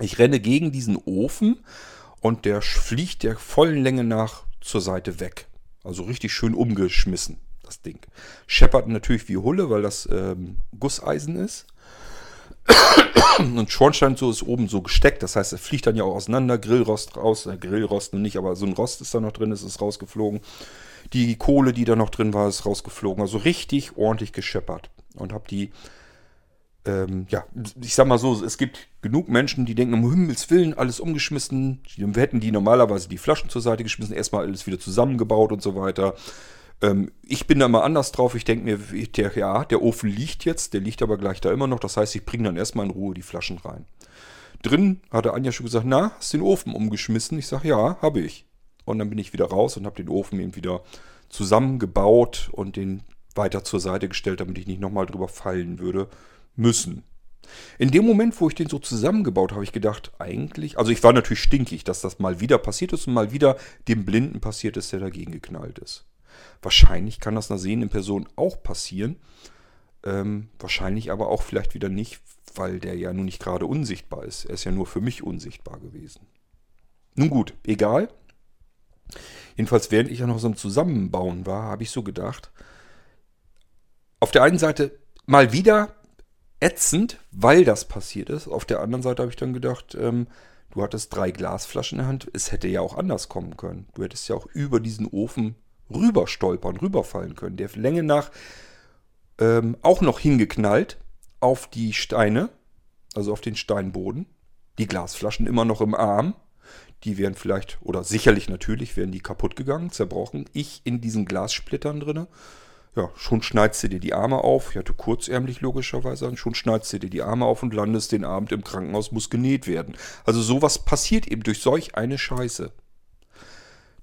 Ich renne gegen diesen Ofen und der fliegt der vollen Länge nach zur Seite weg. Also richtig schön umgeschmissen, das Ding. Scheppert natürlich wie Hulle, weil das ähm, Gusseisen ist. Und Schornstein so ist oben so gesteckt, das heißt, er fliegt dann ja auch auseinander, Grillrost raus, äh, Grillrost nicht, aber so ein Rost ist da noch drin, ist es rausgeflogen. Die Kohle, die da noch drin war, ist rausgeflogen. Also richtig ordentlich gescheppert. Und habe die ähm, ja, ich sag mal so, es gibt genug Menschen, die denken, um Himmels Willen, alles umgeschmissen. Wir hätten die normalerweise die Flaschen zur Seite geschmissen, erstmal alles wieder zusammengebaut und so weiter. Ähm, ich bin da mal anders drauf. Ich denke mir, der, ja, der Ofen liegt jetzt, der liegt aber gleich da immer noch. Das heißt, ich bringe dann erstmal in Ruhe die Flaschen rein. Drin hatte Anja schon gesagt, na, hast du den Ofen umgeschmissen? Ich sage, ja, habe ich. Und dann bin ich wieder raus und habe den Ofen eben wieder zusammengebaut und den weiter zur Seite gestellt, damit ich nicht nochmal drüber fallen würde müssen. In dem Moment, wo ich den so zusammengebaut habe, habe ich gedacht, eigentlich, also ich war natürlich stinkig, dass das mal wieder passiert ist und mal wieder dem Blinden passiert ist, der dagegen geknallt ist. Wahrscheinlich kann das einer sehenden Person auch passieren. Ähm, wahrscheinlich aber auch vielleicht wieder nicht, weil der ja nun nicht gerade unsichtbar ist. Er ist ja nur für mich unsichtbar gewesen. Nun gut, egal. Jedenfalls, während ich ja noch so im Zusammenbauen war, habe ich so gedacht, auf der einen Seite mal wieder ätzend, weil das passiert ist. Auf der anderen Seite habe ich dann gedacht, ähm, du hattest drei Glasflaschen in der Hand. Es hätte ja auch anders kommen können. Du hättest ja auch über diesen Ofen rüber stolpern, rüberfallen können. Der Länge nach ähm, auch noch hingeknallt auf die Steine, also auf den Steinboden. Die Glasflaschen immer noch im Arm. Die wären vielleicht, oder sicherlich natürlich, wären die kaputt gegangen, zerbrochen. Ich in diesen Glassplittern drinne. Ja, schon schneidest du dir die Arme auf. Ich hatte kurzärmlich logischerweise an. Schon schneidest du dir die Arme auf und landest den Abend im Krankenhaus, muss genäht werden. Also sowas passiert eben durch solch eine Scheiße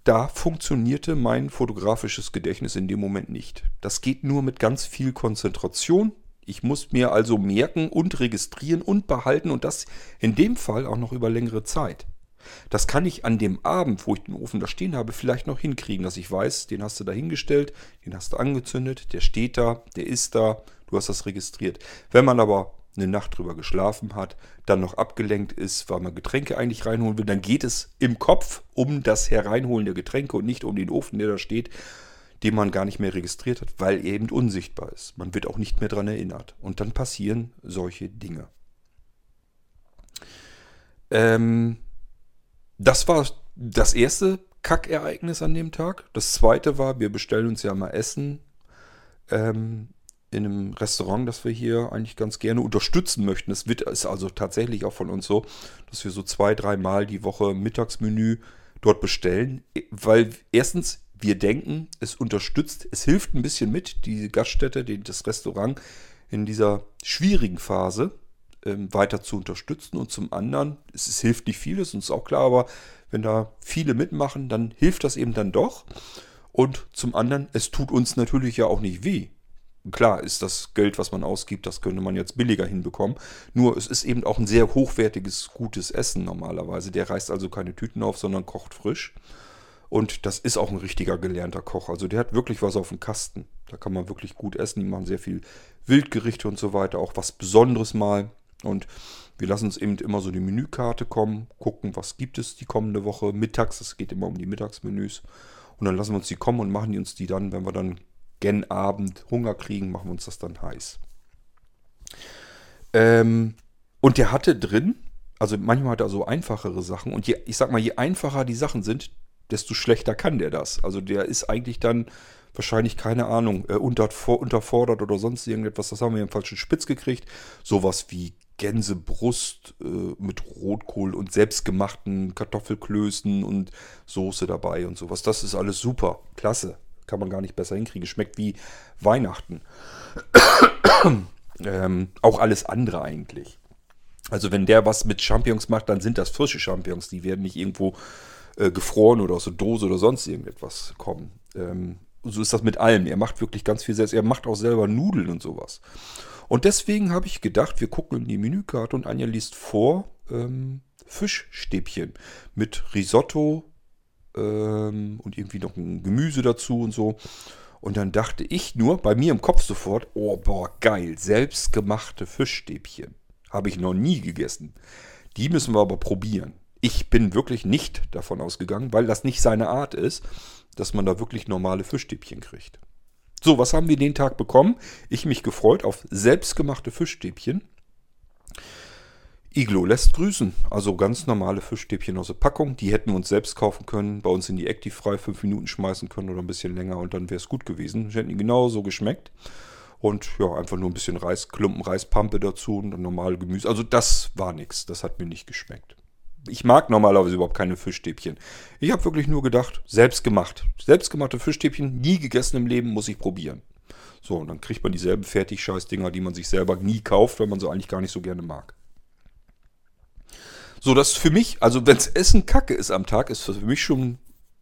da funktionierte mein fotografisches Gedächtnis in dem Moment nicht. Das geht nur mit ganz viel Konzentration. Ich muss mir also merken und registrieren und behalten und das in dem Fall auch noch über längere Zeit. Das kann ich an dem Abend, wo ich den Ofen da stehen habe, vielleicht noch hinkriegen, dass ich weiß, den hast du da hingestellt, den hast du angezündet, der steht da, der ist da, du hast das registriert. Wenn man aber eine Nacht drüber geschlafen hat, dann noch abgelenkt ist, weil man Getränke eigentlich reinholen will, dann geht es im Kopf um das Hereinholen der Getränke und nicht um den Ofen, der da steht, den man gar nicht mehr registriert hat, weil er eben unsichtbar ist. Man wird auch nicht mehr daran erinnert. Und dann passieren solche Dinge. Ähm, das war das erste Kackereignis an dem Tag. Das zweite war, wir bestellen uns ja mal Essen. Ähm, in einem Restaurant, das wir hier eigentlich ganz gerne unterstützen möchten. Es wird ist also tatsächlich auch von uns so, dass wir so zwei, dreimal die Woche Mittagsmenü dort bestellen, weil erstens wir denken, es unterstützt, es hilft ein bisschen mit, die Gaststätte, das Restaurant in dieser schwierigen Phase ähm, weiter zu unterstützen und zum anderen, es, es hilft nicht viel, ist uns auch klar, aber wenn da viele mitmachen, dann hilft das eben dann doch. Und zum anderen, es tut uns natürlich ja auch nicht weh. Klar ist das Geld, was man ausgibt, das könnte man jetzt billiger hinbekommen. Nur es ist eben auch ein sehr hochwertiges, gutes Essen normalerweise. Der reißt also keine Tüten auf, sondern kocht frisch. Und das ist auch ein richtiger gelernter Koch. Also der hat wirklich was auf dem Kasten. Da kann man wirklich gut essen. Die machen sehr viel Wildgerichte und so weiter. Auch was Besonderes mal. Und wir lassen uns eben immer so die Menükarte kommen, gucken, was gibt es die kommende Woche mittags. Es geht immer um die Mittagsmenüs. Und dann lassen wir uns die kommen und machen die uns die dann, wenn wir dann gen Abend Hunger kriegen, machen wir uns das dann heiß. Ähm, und der hatte drin, also manchmal hat er so einfachere Sachen. Und je, ich sag mal, je einfacher die Sachen sind, desto schlechter kann der das. Also der ist eigentlich dann wahrscheinlich, keine Ahnung, äh, unterfordert oder sonst irgendetwas. Das haben wir jedenfalls schon spitz gekriegt. Sowas wie Gänsebrust äh, mit Rotkohl und selbstgemachten Kartoffelklößen und Soße dabei und sowas. Das ist alles super. Klasse kann man gar nicht besser hinkriegen. Schmeckt wie Weihnachten. ähm, auch alles andere eigentlich. Also wenn der was mit Champignons macht, dann sind das frische Champignons. Die werden nicht irgendwo äh, gefroren oder aus der Dose oder sonst irgendetwas kommen. Ähm, so ist das mit allem. Er macht wirklich ganz viel selbst. Er macht auch selber Nudeln und sowas. Und deswegen habe ich gedacht, wir gucken in die Menükarte und Anja liest vor ähm, Fischstäbchen mit Risotto, ähm, und irgendwie noch ein Gemüse dazu und so. Und dann dachte ich nur bei mir im Kopf sofort, oh boah, geil, selbstgemachte Fischstäbchen. Habe ich noch nie gegessen. Die müssen wir aber probieren. Ich bin wirklich nicht davon ausgegangen, weil das nicht seine Art ist, dass man da wirklich normale Fischstäbchen kriegt. So, was haben wir den Tag bekommen? Ich mich gefreut auf selbstgemachte Fischstäbchen. Iglo lässt grüßen. Also ganz normale Fischstäbchen aus der Packung. Die hätten wir uns selbst kaufen können, bei uns in die Active frei fünf Minuten schmeißen können oder ein bisschen länger und dann wäre es gut gewesen. Die hätten genauso geschmeckt. Und ja, einfach nur ein bisschen Reis, Klumpen Reispampe dazu und dann normale Gemüse. Also das war nichts. Das hat mir nicht geschmeckt. Ich mag normalerweise überhaupt keine Fischstäbchen. Ich habe wirklich nur gedacht, selbst gemacht. Selbstgemachte Fischstäbchen, nie gegessen im Leben, muss ich probieren. So, und dann kriegt man dieselben Fertigscheißdinger, die man sich selber nie kauft, weil man sie eigentlich gar nicht so gerne mag. So, das für mich, also wenns Essen kacke ist am Tag, ist das für mich schon,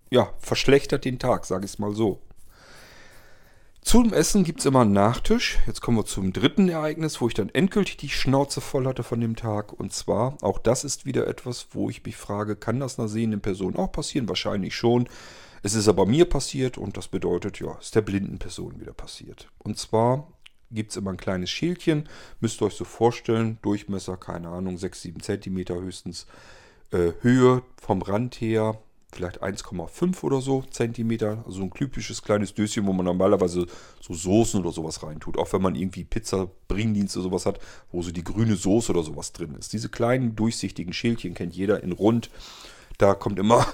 ja, verschlechtert den Tag, sage ich es mal so. Zum Essen gibt es immer einen Nachtisch. Jetzt kommen wir zum dritten Ereignis, wo ich dann endgültig die Schnauze voll hatte von dem Tag. Und zwar, auch das ist wieder etwas, wo ich mich frage, kann das einer sehenden Person auch passieren? Wahrscheinlich schon. Es ist aber mir passiert und das bedeutet, ja, ist der blinden Person wieder passiert. Und zwar gibt es immer ein kleines Schälchen, müsst ihr euch so vorstellen, Durchmesser, keine Ahnung, 6, 7 cm höchstens, äh, Höhe vom Rand her, vielleicht 1,5 oder so Zentimeter. Also ein typisches kleines Döschen, wo man normalerweise so Soßen oder sowas reintut. Auch wenn man irgendwie Pizza, Bringdienst oder sowas hat, wo so die grüne Soße oder sowas drin ist. Diese kleinen durchsichtigen Schälchen kennt jeder in rund. Da kommt immer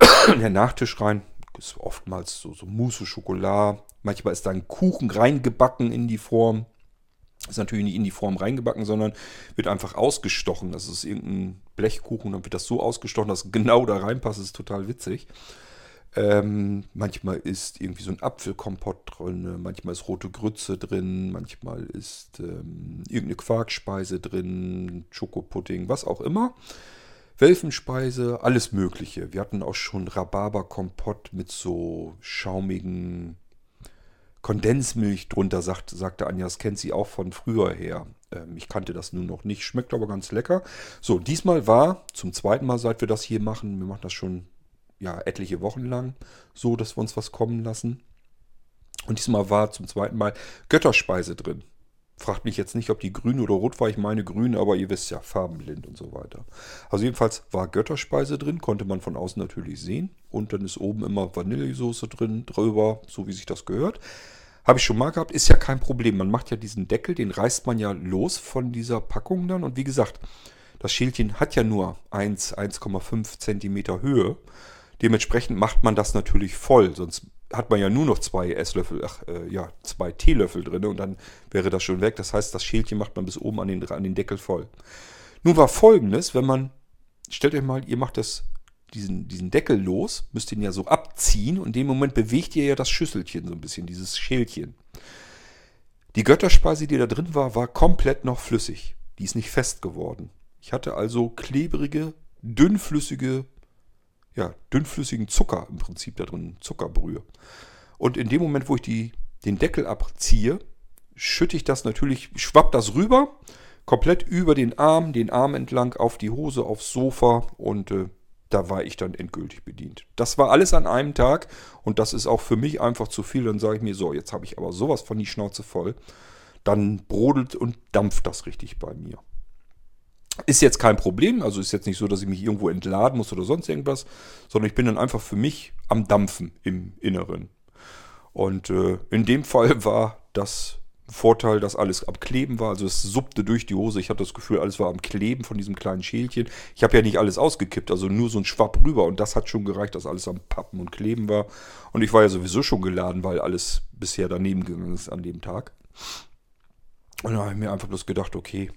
der Nachtisch rein. Ist oftmals so, so Mousse Schokolade. Manchmal ist da ein Kuchen reingebacken in die Form. Ist natürlich nicht in die Form reingebacken, sondern wird einfach ausgestochen. Das ist irgendein Blechkuchen, dann wird das so ausgestochen, dass genau da reinpasst. Das ist total witzig. Ähm, manchmal ist irgendwie so ein Apfelkompott drin, manchmal ist rote Grütze drin, manchmal ist ähm, irgendeine Quarkspeise drin, Schokopudding, was auch immer. Welfenspeise, alles Mögliche. Wir hatten auch schon Rhabarberkompott mit so schaumigen Kondensmilch drunter, sagt, sagte Anja. Das kennt sie auch von früher her. Ähm, ich kannte das nun noch nicht, schmeckt aber ganz lecker. So, diesmal war zum zweiten Mal, seit wir das hier machen, wir machen das schon ja, etliche Wochen lang so, dass wir uns was kommen lassen. Und diesmal war zum zweiten Mal Götterspeise drin. Fragt mich jetzt nicht, ob die grün oder rot war. Ich meine grün, aber ihr wisst ja, farbenblind und so weiter. Also jedenfalls war Götterspeise drin, konnte man von außen natürlich sehen. Und dann ist oben immer Vanillesoße drin, drüber, so wie sich das gehört. Habe ich schon mal gehabt, ist ja kein Problem. Man macht ja diesen Deckel, den reißt man ja los von dieser Packung dann. Und wie gesagt, das Schälchen hat ja nur 1, 1,5 Zentimeter Höhe. Dementsprechend macht man das natürlich voll, sonst hat man ja nur noch zwei Esslöffel, ach äh, ja, zwei Teelöffel drin und dann wäre das schon weg. Das heißt, das Schälchen macht man bis oben an den, an den Deckel voll. Nun war folgendes, wenn man, stellt euch mal, ihr macht das, diesen, diesen Deckel los, müsst ihn ja so abziehen und in dem Moment bewegt ihr ja das Schüsselchen so ein bisschen, dieses Schälchen. Die Götterspeise, die da drin war, war komplett noch flüssig. Die ist nicht fest geworden. Ich hatte also klebrige, dünnflüssige ja, dünnflüssigen Zucker im Prinzip da drin, Zuckerbrühe. Und in dem Moment, wo ich die, den Deckel abziehe, schütte ich das natürlich, schwappt das rüber, komplett über den Arm, den Arm entlang auf die Hose, aufs Sofa und äh, da war ich dann endgültig bedient. Das war alles an einem Tag und das ist auch für mich einfach zu viel. Dann sage ich mir so, jetzt habe ich aber sowas von die Schnauze voll. Dann brodelt und dampft das richtig bei mir. Ist jetzt kein Problem, also ist jetzt nicht so, dass ich mich irgendwo entladen muss oder sonst irgendwas, sondern ich bin dann einfach für mich am Dampfen im Inneren. Und äh, in dem Fall war das Vorteil, dass alles am Kleben war. Also es suppte durch die Hose. Ich hatte das Gefühl, alles war am Kleben von diesem kleinen Schälchen. Ich habe ja nicht alles ausgekippt, also nur so ein Schwapp rüber. Und das hat schon gereicht, dass alles am Pappen und Kleben war. Und ich war ja sowieso schon geladen, weil alles bisher daneben gegangen ist an dem Tag. Und da habe ich mir einfach bloß gedacht, okay,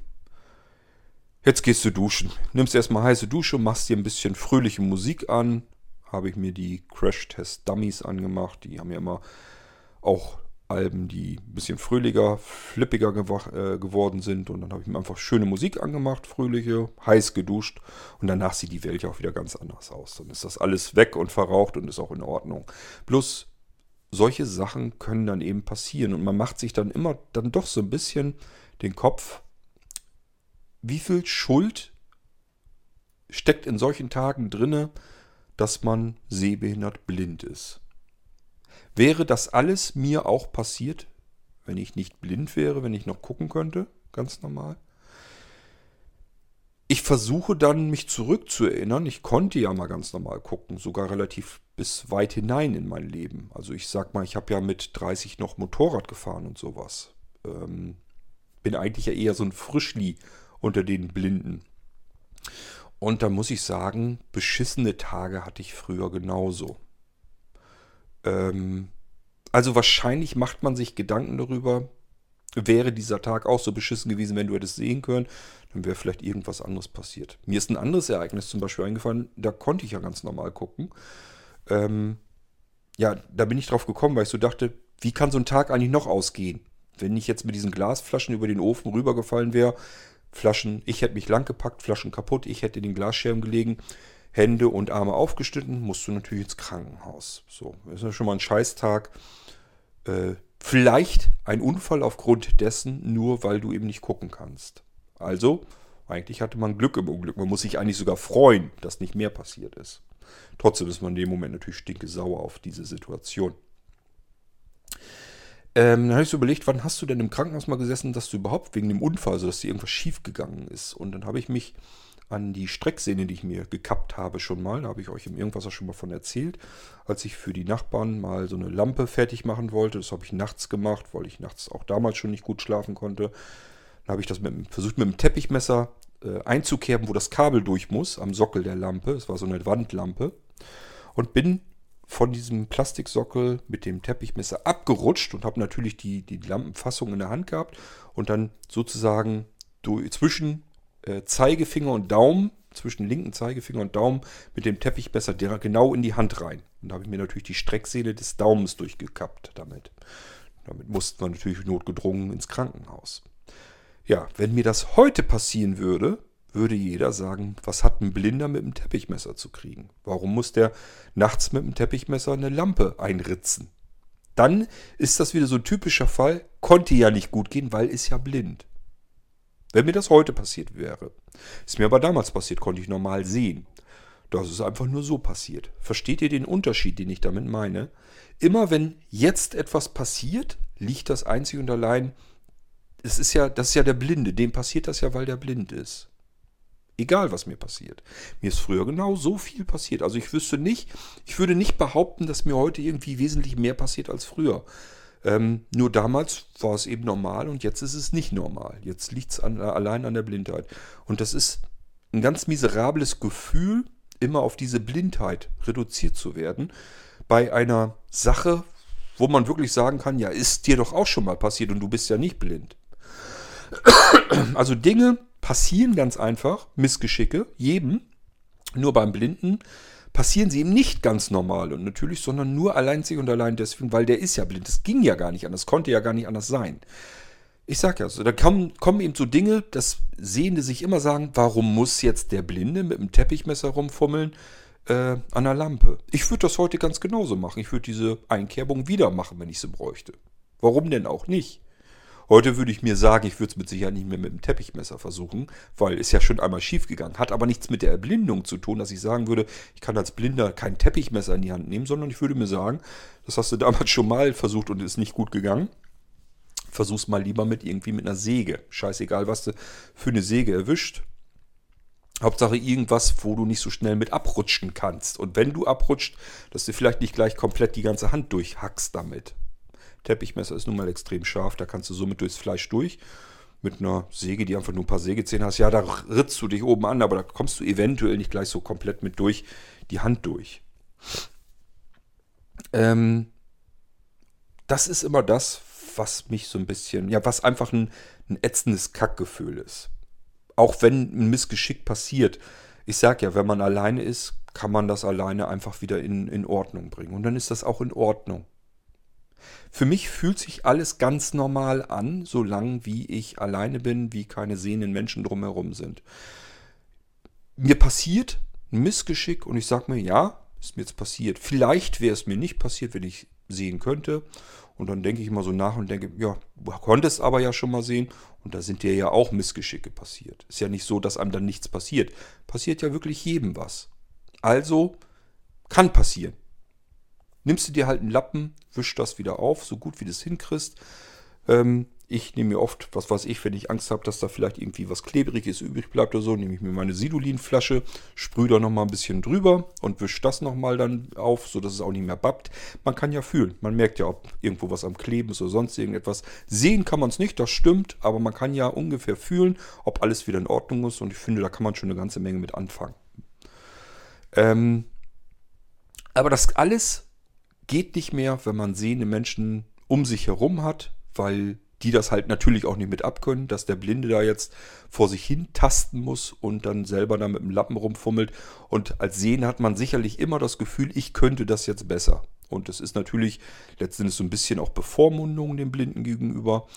Jetzt gehst du duschen. Nimmst erstmal heiße Dusche, machst dir ein bisschen fröhliche Musik an. Habe ich mir die Crash Test Dummies angemacht. Die haben ja immer auch Alben, die ein bisschen fröhlicher, flippiger äh, geworden sind. Und dann habe ich mir einfach schöne Musik angemacht, fröhliche, heiß geduscht. Und danach sieht die Welt ja auch wieder ganz anders aus. Dann ist das alles weg und verraucht und ist auch in Ordnung. Bloß solche Sachen können dann eben passieren. Und man macht sich dann immer dann doch so ein bisschen den Kopf wie viel Schuld steckt in solchen Tagen drinne, dass man sehbehindert blind ist? Wäre das alles mir auch passiert, wenn ich nicht blind wäre, wenn ich noch gucken könnte, ganz normal? Ich versuche dann, mich zurückzuerinnern. Ich konnte ja mal ganz normal gucken, sogar relativ bis weit hinein in mein Leben. Also ich sag mal, ich habe ja mit 30 noch Motorrad gefahren und sowas. Ähm, bin eigentlich ja eher so ein Frischli unter den Blinden. Und da muss ich sagen, beschissene Tage hatte ich früher genauso. Ähm, also wahrscheinlich macht man sich Gedanken darüber, wäre dieser Tag auch so beschissen gewesen, wenn du hättest sehen können, dann wäre vielleicht irgendwas anderes passiert. Mir ist ein anderes Ereignis zum Beispiel eingefallen, da konnte ich ja ganz normal gucken. Ähm, ja, da bin ich drauf gekommen, weil ich so dachte, wie kann so ein Tag eigentlich noch ausgehen? Wenn ich jetzt mit diesen Glasflaschen über den Ofen rübergefallen wäre, Flaschen, ich hätte mich lang gepackt, Flaschen kaputt, ich hätte den Glasscherben gelegen, Hände und Arme aufgeschnitten, musst du natürlich ins Krankenhaus. So, ist ja schon mal ein Scheißtag. Äh, vielleicht ein Unfall aufgrund dessen, nur weil du eben nicht gucken kannst. Also, eigentlich hatte man Glück im Unglück. Man muss sich eigentlich sogar freuen, dass nicht mehr passiert ist. Trotzdem ist man in dem Moment natürlich stinke sauer auf diese Situation. Ähm, dann habe ich so überlegt, wann hast du denn im Krankenhaus mal gesessen, dass du überhaupt wegen dem Unfall, also dass dir irgendwas schief gegangen ist. Und dann habe ich mich an die Strecksehne, die ich mir gekappt habe schon mal, da habe ich euch im Irgendwas auch schon mal von erzählt, als ich für die Nachbarn mal so eine Lampe fertig machen wollte. Das habe ich nachts gemacht, weil ich nachts auch damals schon nicht gut schlafen konnte. Dann habe ich das mit, versucht mit dem Teppichmesser äh, einzukerben, wo das Kabel durch muss, am Sockel der Lampe. Es war so eine Wandlampe. Und bin von diesem Plastiksockel mit dem Teppichmesser abgerutscht und habe natürlich die, die Lampenfassung in der Hand gehabt und dann sozusagen durch, zwischen äh, Zeigefinger und Daumen, zwischen linken Zeigefinger und Daumen mit dem Teppichmesser genau in die Hand rein. Und da habe ich mir natürlich die Strecksehne des Daumens durchgekappt damit. Damit mussten wir natürlich notgedrungen ins Krankenhaus. Ja, wenn mir das heute passieren würde, würde jeder sagen, was hat ein Blinder mit dem Teppichmesser zu kriegen? Warum muss der nachts mit dem Teppichmesser eine Lampe einritzen? Dann ist das wieder so ein typischer Fall, konnte ja nicht gut gehen, weil ist ja blind. Wenn mir das heute passiert wäre, ist mir aber damals passiert, konnte ich normal sehen. Das ist einfach nur so passiert. Versteht ihr den Unterschied, den ich damit meine? Immer wenn jetzt etwas passiert, liegt das einzig und allein, es ist ja, das ist ja der Blinde, dem passiert das ja, weil der blind ist. Egal, was mir passiert. Mir ist früher genau so viel passiert. Also ich wüsste nicht, ich würde nicht behaupten, dass mir heute irgendwie wesentlich mehr passiert als früher. Ähm, nur damals war es eben normal und jetzt ist es nicht normal. Jetzt liegt es an, allein an der Blindheit. Und das ist ein ganz miserables Gefühl, immer auf diese Blindheit reduziert zu werden. Bei einer Sache, wo man wirklich sagen kann, ja, ist dir doch auch schon mal passiert und du bist ja nicht blind. Also Dinge passieren ganz einfach, Missgeschicke, jedem. Nur beim Blinden passieren sie ihm nicht ganz normal und natürlich, sondern nur alleinzig und allein deswegen, weil der ist ja blind. Das ging ja gar nicht anders, konnte ja gar nicht anders sein. Ich sag ja so, da kommen, kommen eben so Dinge, dass Sehende sich immer sagen, warum muss jetzt der Blinde mit dem Teppichmesser rumfummeln äh, an der Lampe? Ich würde das heute ganz genauso machen. Ich würde diese Einkerbung wieder machen, wenn ich sie bräuchte. Warum denn auch nicht? Heute würde ich mir sagen, ich würde es mit Sicherheit nicht mehr mit dem Teppichmesser versuchen, weil es ja schon einmal schief gegangen. Hat aber nichts mit der Erblindung zu tun, dass ich sagen würde, ich kann als Blinder kein Teppichmesser in die Hand nehmen, sondern ich würde mir sagen, das hast du damals schon mal versucht und ist nicht gut gegangen. Versuch's mal lieber mit irgendwie mit einer Säge. Scheißegal, was du für eine Säge erwischt. Hauptsache irgendwas, wo du nicht so schnell mit abrutschen kannst. Und wenn du abrutscht, dass du vielleicht nicht gleich komplett die ganze Hand durchhackst damit. Teppichmesser ist nun mal extrem scharf, da kannst du somit durchs Fleisch durch. Mit einer Säge, die einfach nur ein paar Sägezähne hast, ja, da ritzt du dich oben an, aber da kommst du eventuell nicht gleich so komplett mit durch die Hand durch. Ähm, das ist immer das, was mich so ein bisschen, ja, was einfach ein, ein ätzendes Kackgefühl ist. Auch wenn ein Missgeschick passiert. Ich sag ja, wenn man alleine ist, kann man das alleine einfach wieder in, in Ordnung bringen. Und dann ist das auch in Ordnung. Für mich fühlt sich alles ganz normal an, solange wie ich alleine bin, wie keine sehenden Menschen drumherum sind. Mir passiert ein Missgeschick und ich sage mir, ja, ist mir jetzt passiert. Vielleicht wäre es mir nicht passiert, wenn ich sehen könnte. Und dann denke ich immer so nach und denke, ja, du konntest aber ja schon mal sehen. Und da sind dir ja auch Missgeschicke passiert. Ist ja nicht so, dass einem dann nichts passiert. Passiert ja wirklich jedem was. Also kann passieren nimmst du dir halt einen Lappen, wisch das wieder auf, so gut wie du es hinkriegst. Ähm, ich nehme mir oft, was weiß ich, wenn ich Angst habe, dass da vielleicht irgendwie was Klebriges übrig bleibt oder so, nehme ich mir meine Sidulinflasche, sprühe da nochmal ein bisschen drüber und wische das nochmal dann auf, sodass es auch nicht mehr bappt. Man kann ja fühlen. Man merkt ja, ob irgendwo was am Kleben ist oder sonst irgendetwas. Sehen kann man es nicht, das stimmt, aber man kann ja ungefähr fühlen, ob alles wieder in Ordnung ist und ich finde, da kann man schon eine ganze Menge mit anfangen. Ähm, aber das alles geht nicht mehr, wenn man sehende Menschen um sich herum hat, weil die das halt natürlich auch nicht mit abkönnen, dass der Blinde da jetzt vor sich hin tasten muss und dann selber da mit dem Lappen rumfummelt. Und als Sehender hat man sicherlich immer das Gefühl, ich könnte das jetzt besser. Und es ist natürlich letztendlich so ein bisschen auch Bevormundung dem Blinden gegenüber.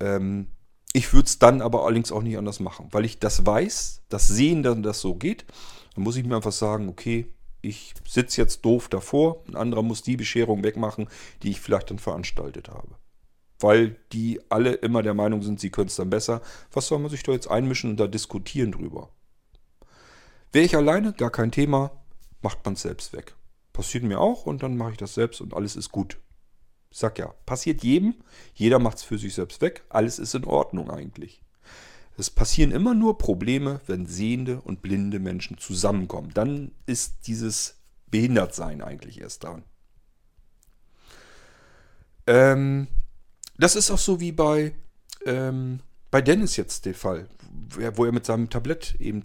Ähm, ich würde es dann aber allerdings auch nicht anders machen, weil ich das weiß, das Sehen dann das so geht. Dann muss ich mir einfach sagen, okay, ich sitze jetzt doof davor, ein anderer muss die Bescherung wegmachen, die ich vielleicht dann veranstaltet habe weil die alle immer der Meinung sind, sie können es dann besser. Was soll man sich da jetzt einmischen und da diskutieren drüber? Wäre ich alleine, gar kein Thema, macht man es selbst weg. Passiert mir auch und dann mache ich das selbst und alles ist gut. Ich sag ja, passiert jedem, jeder macht es für sich selbst weg, alles ist in Ordnung eigentlich. Es passieren immer nur Probleme, wenn sehende und blinde Menschen zusammenkommen. Dann ist dieses Behindertsein eigentlich erst dran. Ähm, das ist auch so wie bei, ähm, bei Dennis jetzt der Fall, wo er mit seinem Tablett eben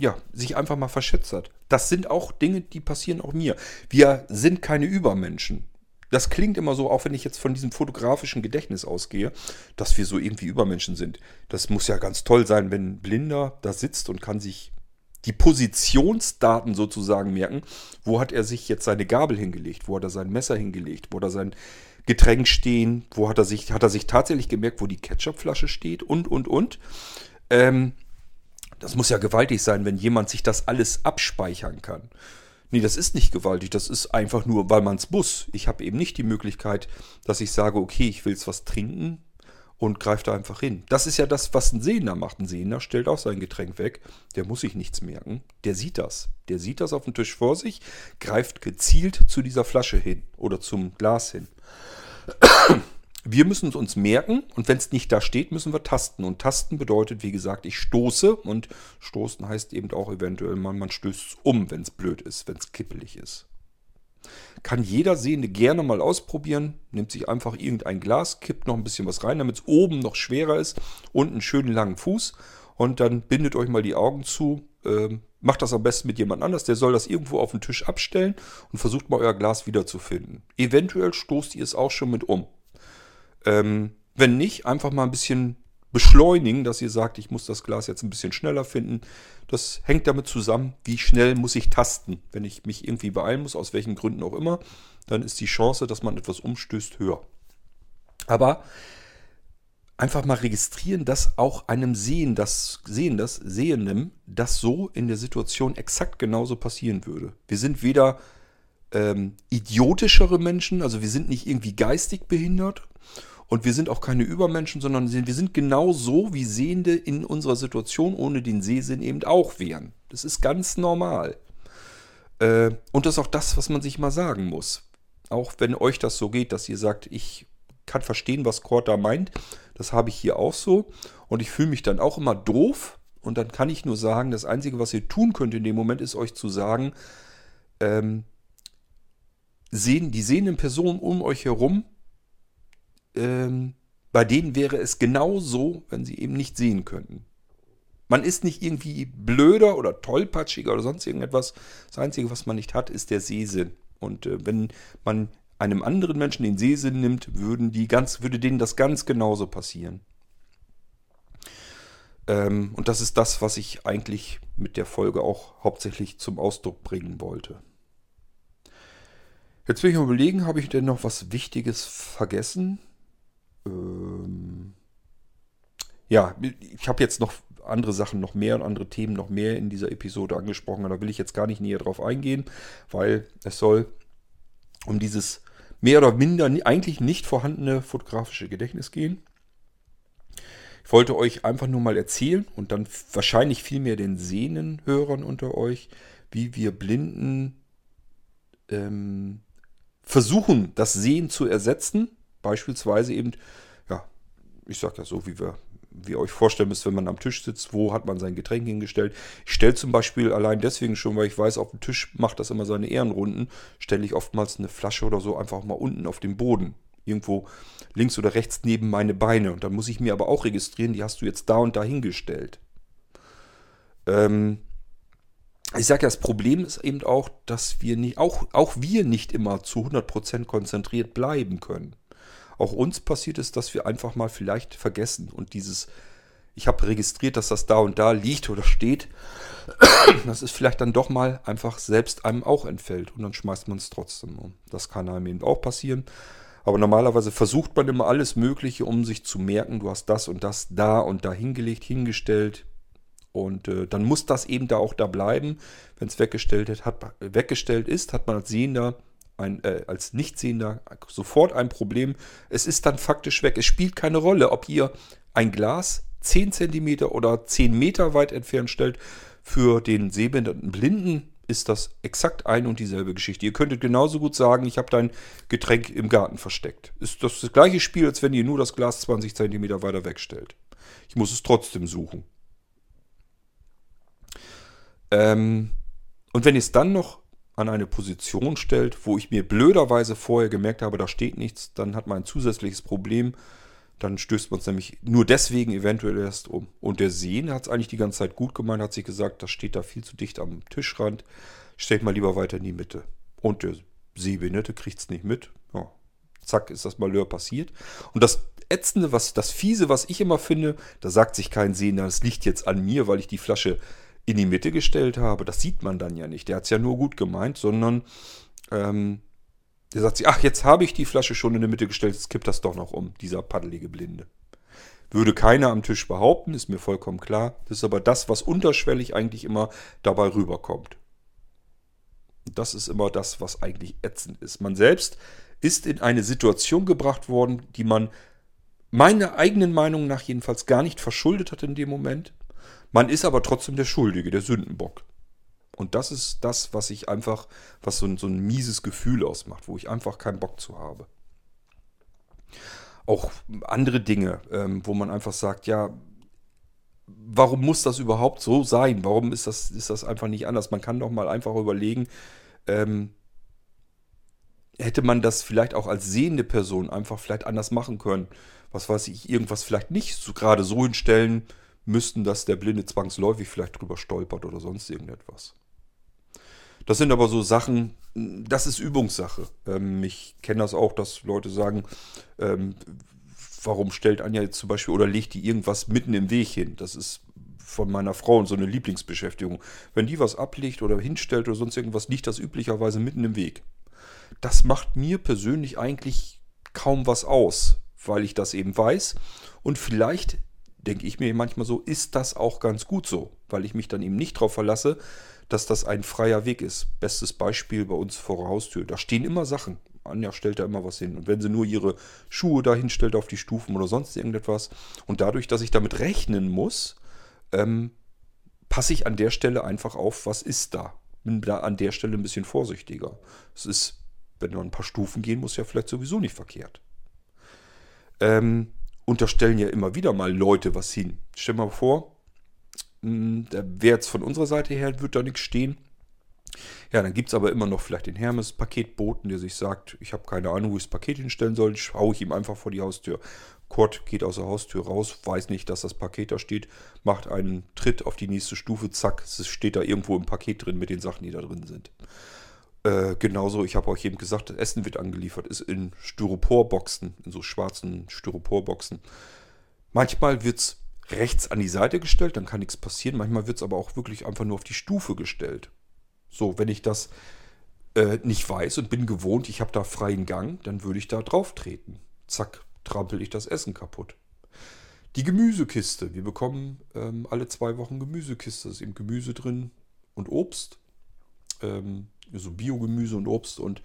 ja, sich einfach mal verschätzt hat. Das sind auch Dinge, die passieren auch mir. Wir sind keine Übermenschen. Das klingt immer so, auch wenn ich jetzt von diesem fotografischen Gedächtnis ausgehe, dass wir so irgendwie Übermenschen sind. Das muss ja ganz toll sein, wenn ein Blinder da sitzt und kann sich die Positionsdaten sozusagen merken. Wo hat er sich jetzt seine Gabel hingelegt? Wo hat er sein Messer hingelegt? Wo hat er sein Getränk stehen, wo hat er sich, hat er sich tatsächlich gemerkt, wo die Ketchupflasche steht und, und, und. Ähm, das muss ja gewaltig sein, wenn jemand sich das alles abspeichern kann. Nee, das ist nicht gewaltig, das ist einfach nur, weil man es muss. Ich habe eben nicht die Möglichkeit, dass ich sage, okay, ich will jetzt was trinken und greife da einfach hin. Das ist ja das, was ein Sehender macht. Ein Sehender stellt auch sein Getränk weg, der muss sich nichts merken. Der sieht das. Der sieht das auf dem Tisch vor sich, greift gezielt zu dieser Flasche hin oder zum Glas hin. Wir müssen es uns merken und wenn es nicht da steht, müssen wir tasten. Und tasten bedeutet, wie gesagt, ich stoße und stoßen heißt eben auch eventuell, man, man stößt es um, wenn es blöd ist, wenn es kippelig ist. Kann jeder Sehende gerne mal ausprobieren. Nimmt sich einfach irgendein Glas, kippt noch ein bisschen was rein, damit es oben noch schwerer ist und einen schönen langen Fuß. Und dann bindet euch mal die Augen zu. Ähm, macht das am besten mit jemand anders. Der soll das irgendwo auf den Tisch abstellen und versucht mal euer Glas wiederzufinden. Eventuell stoßt ihr es auch schon mit um. Ähm, wenn nicht, einfach mal ein bisschen beschleunigen, dass ihr sagt, ich muss das Glas jetzt ein bisschen schneller finden. Das hängt damit zusammen, wie schnell muss ich tasten. Wenn ich mich irgendwie beeilen muss, aus welchen Gründen auch immer, dann ist die Chance, dass man etwas umstößt, höher. Aber einfach mal registrieren, dass auch einem Sehen, das Sehen, das Sehenden, das so in der Situation exakt genauso passieren würde. Wir sind weder ähm, idiotischere Menschen, also wir sind nicht irgendwie geistig behindert und wir sind auch keine Übermenschen, sondern wir sind genau so, wie Sehende in unserer Situation ohne den Sehsinn eben auch wären. Das ist ganz normal. Äh, und das ist auch das, was man sich mal sagen muss. Auch wenn euch das so geht, dass ihr sagt, ich kann verstehen, was Kurt da meint. Das habe ich hier auch so. Und ich fühle mich dann auch immer doof. Und dann kann ich nur sagen, das Einzige, was ihr tun könnt in dem Moment, ist euch zu sagen, ähm, sehen, die sehenden Personen um euch herum ähm, bei denen wäre es genau so, wenn sie eben nicht sehen könnten. Man ist nicht irgendwie blöder oder tollpatschiger oder sonst irgendetwas. Das Einzige, was man nicht hat, ist der Sehsinn. Und äh, wenn man einem anderen Menschen den Sehsinn nimmt, würden die ganz, würde denen das ganz genauso passieren. Ähm, und das ist das, was ich eigentlich mit der Folge auch hauptsächlich zum Ausdruck bringen wollte. Jetzt will ich mal überlegen, habe ich denn noch was Wichtiges vergessen? Ähm, ja, ich habe jetzt noch andere Sachen noch mehr und andere Themen noch mehr in dieser Episode angesprochen. Da will ich jetzt gar nicht näher drauf eingehen, weil es soll um dieses mehr oder minder eigentlich nicht vorhandene fotografische Gedächtnis gehen. Ich wollte euch einfach nur mal erzählen und dann wahrscheinlich viel mehr den Sehnenhörern unter euch, wie wir Blinden ähm, versuchen, das Sehen zu ersetzen Beispielsweise eben, ja, ich sage das so, wie wir wie ihr euch vorstellen müsst, wenn man am Tisch sitzt, wo hat man sein Getränk hingestellt. Ich stelle zum Beispiel allein deswegen schon, weil ich weiß, auf dem Tisch macht das immer seine Ehrenrunden, stelle ich oftmals eine Flasche oder so einfach mal unten auf den Boden. Irgendwo links oder rechts neben meine Beine. Und dann muss ich mir aber auch registrieren, die hast du jetzt da und da hingestellt. Ähm, ich sage ja, das Problem ist eben auch, dass wir nicht, auch, auch wir nicht immer zu 100% konzentriert bleiben können. Auch uns passiert ist, dass wir einfach mal vielleicht vergessen und dieses, ich habe registriert, dass das da und da liegt oder steht, dass es vielleicht dann doch mal einfach selbst einem auch entfällt und dann schmeißt man es trotzdem um. Das kann einem eben auch passieren. Aber normalerweise versucht man immer alles Mögliche, um sich zu merken, du hast das und das da und da hingelegt, hingestellt. Und äh, dann muss das eben da auch da bleiben. Wenn es weggestellt, hat, weggestellt ist, hat man als Sehender, ein, äh, als Nichtsehender sofort ein Problem. Es ist dann faktisch weg. Es spielt keine Rolle, ob ihr ein Glas 10 cm oder 10 Meter weit entfernt stellt. Für den sehbehinderten Blinden ist das exakt ein und dieselbe Geschichte. Ihr könntet genauso gut sagen, ich habe dein Getränk im Garten versteckt. Ist das das gleiche Spiel, als wenn ihr nur das Glas 20 cm weiter wegstellt. Ich muss es trotzdem suchen. Ähm, und wenn ihr es dann noch an eine Position stellt, wo ich mir blöderweise vorher gemerkt habe, da steht nichts, dann hat man ein zusätzliches Problem. Dann stößt man es nämlich nur deswegen eventuell erst um. Und der Sehen hat es eigentlich die ganze Zeit gut gemeint, hat sich gesagt, das steht da viel zu dicht am Tischrand. Stellt mal lieber weiter in die Mitte. Und der Sehbehinderte kriegt es nicht mit. Ja, zack, ist das Malheur passiert. Und das Ätzende, was, das Fiese, was ich immer finde, da sagt sich kein Sehender, das liegt jetzt an mir, weil ich die Flasche in die Mitte gestellt habe. Das sieht man dann ja nicht. Der hat es ja nur gut gemeint, sondern ähm, der sagt sich, ach, jetzt habe ich die Flasche schon in die Mitte gestellt, jetzt kippt das doch noch um, dieser paddelige Blinde. Würde keiner am Tisch behaupten, ist mir vollkommen klar. Das ist aber das, was unterschwellig eigentlich immer dabei rüberkommt. Das ist immer das, was eigentlich ätzend ist. Man selbst ist in eine Situation gebracht worden, die man meiner eigenen Meinung nach jedenfalls gar nicht verschuldet hat in dem Moment. Man ist aber trotzdem der Schuldige, der Sündenbock. Und das ist das, was ich einfach, was so ein, so ein mieses Gefühl ausmacht, wo ich einfach keinen Bock zu habe. Auch andere Dinge, ähm, wo man einfach sagt, ja, warum muss das überhaupt so sein? Warum ist das, ist das einfach nicht anders? Man kann doch mal einfach überlegen, ähm, hätte man das vielleicht auch als sehende Person einfach vielleicht anders machen können? Was weiß ich, irgendwas vielleicht nicht so gerade so hinstellen müssten, dass der Blinde zwangsläufig vielleicht drüber stolpert oder sonst irgendetwas. Das sind aber so Sachen, das ist Übungssache. Ähm, ich kenne das auch, dass Leute sagen, ähm, warum stellt Anja jetzt zum Beispiel oder legt die irgendwas mitten im Weg hin? Das ist von meiner Frau so eine Lieblingsbeschäftigung. Wenn die was ablegt oder hinstellt oder sonst irgendwas, liegt das üblicherweise mitten im Weg. Das macht mir persönlich eigentlich kaum was aus, weil ich das eben weiß. Und vielleicht denke ich mir manchmal so, ist das auch ganz gut so, weil ich mich dann eben nicht darauf verlasse, dass das ein freier Weg ist. Bestes Beispiel bei uns vor der Haustür. Da stehen immer Sachen. Anja stellt da immer was hin. Und wenn sie nur ihre Schuhe da hinstellt auf die Stufen oder sonst irgendetwas, und dadurch, dass ich damit rechnen muss, ähm, passe ich an der Stelle einfach auf, was ist da. Bin da an der Stelle ein bisschen vorsichtiger. Es ist, wenn man ein paar Stufen gehen muss, ja vielleicht sowieso nicht verkehrt. Ähm, unterstellen ja immer wieder mal Leute was hin. Stell mal vor, hm, da wäre jetzt von unserer Seite her, wird da nichts stehen. Ja, dann gibt es aber immer noch vielleicht den Hermes-Paketboten, der sich sagt, ich habe keine Ahnung, wo ich das Paket hinstellen soll, schaue ich ihm einfach vor die Haustür. Kurt geht aus der Haustür raus, weiß nicht, dass das Paket da steht, macht einen Tritt auf die nächste Stufe, zack, es steht da irgendwo im Paket drin mit den Sachen, die da drin sind. Äh, genauso, ich habe euch eben gesagt, das Essen wird angeliefert, ist in Styroporboxen, in so schwarzen Styroporboxen. Manchmal wird es rechts an die Seite gestellt, dann kann nichts passieren. Manchmal wird es aber auch wirklich einfach nur auf die Stufe gestellt. So, wenn ich das äh, nicht weiß und bin gewohnt, ich habe da freien Gang, dann würde ich da drauf treten. Zack, trampel ich das Essen kaputt. Die Gemüsekiste. Wir bekommen ähm, alle zwei Wochen Gemüsekiste. Da ist eben Gemüse drin und Obst. Ähm, so Biogemüse und Obst. Und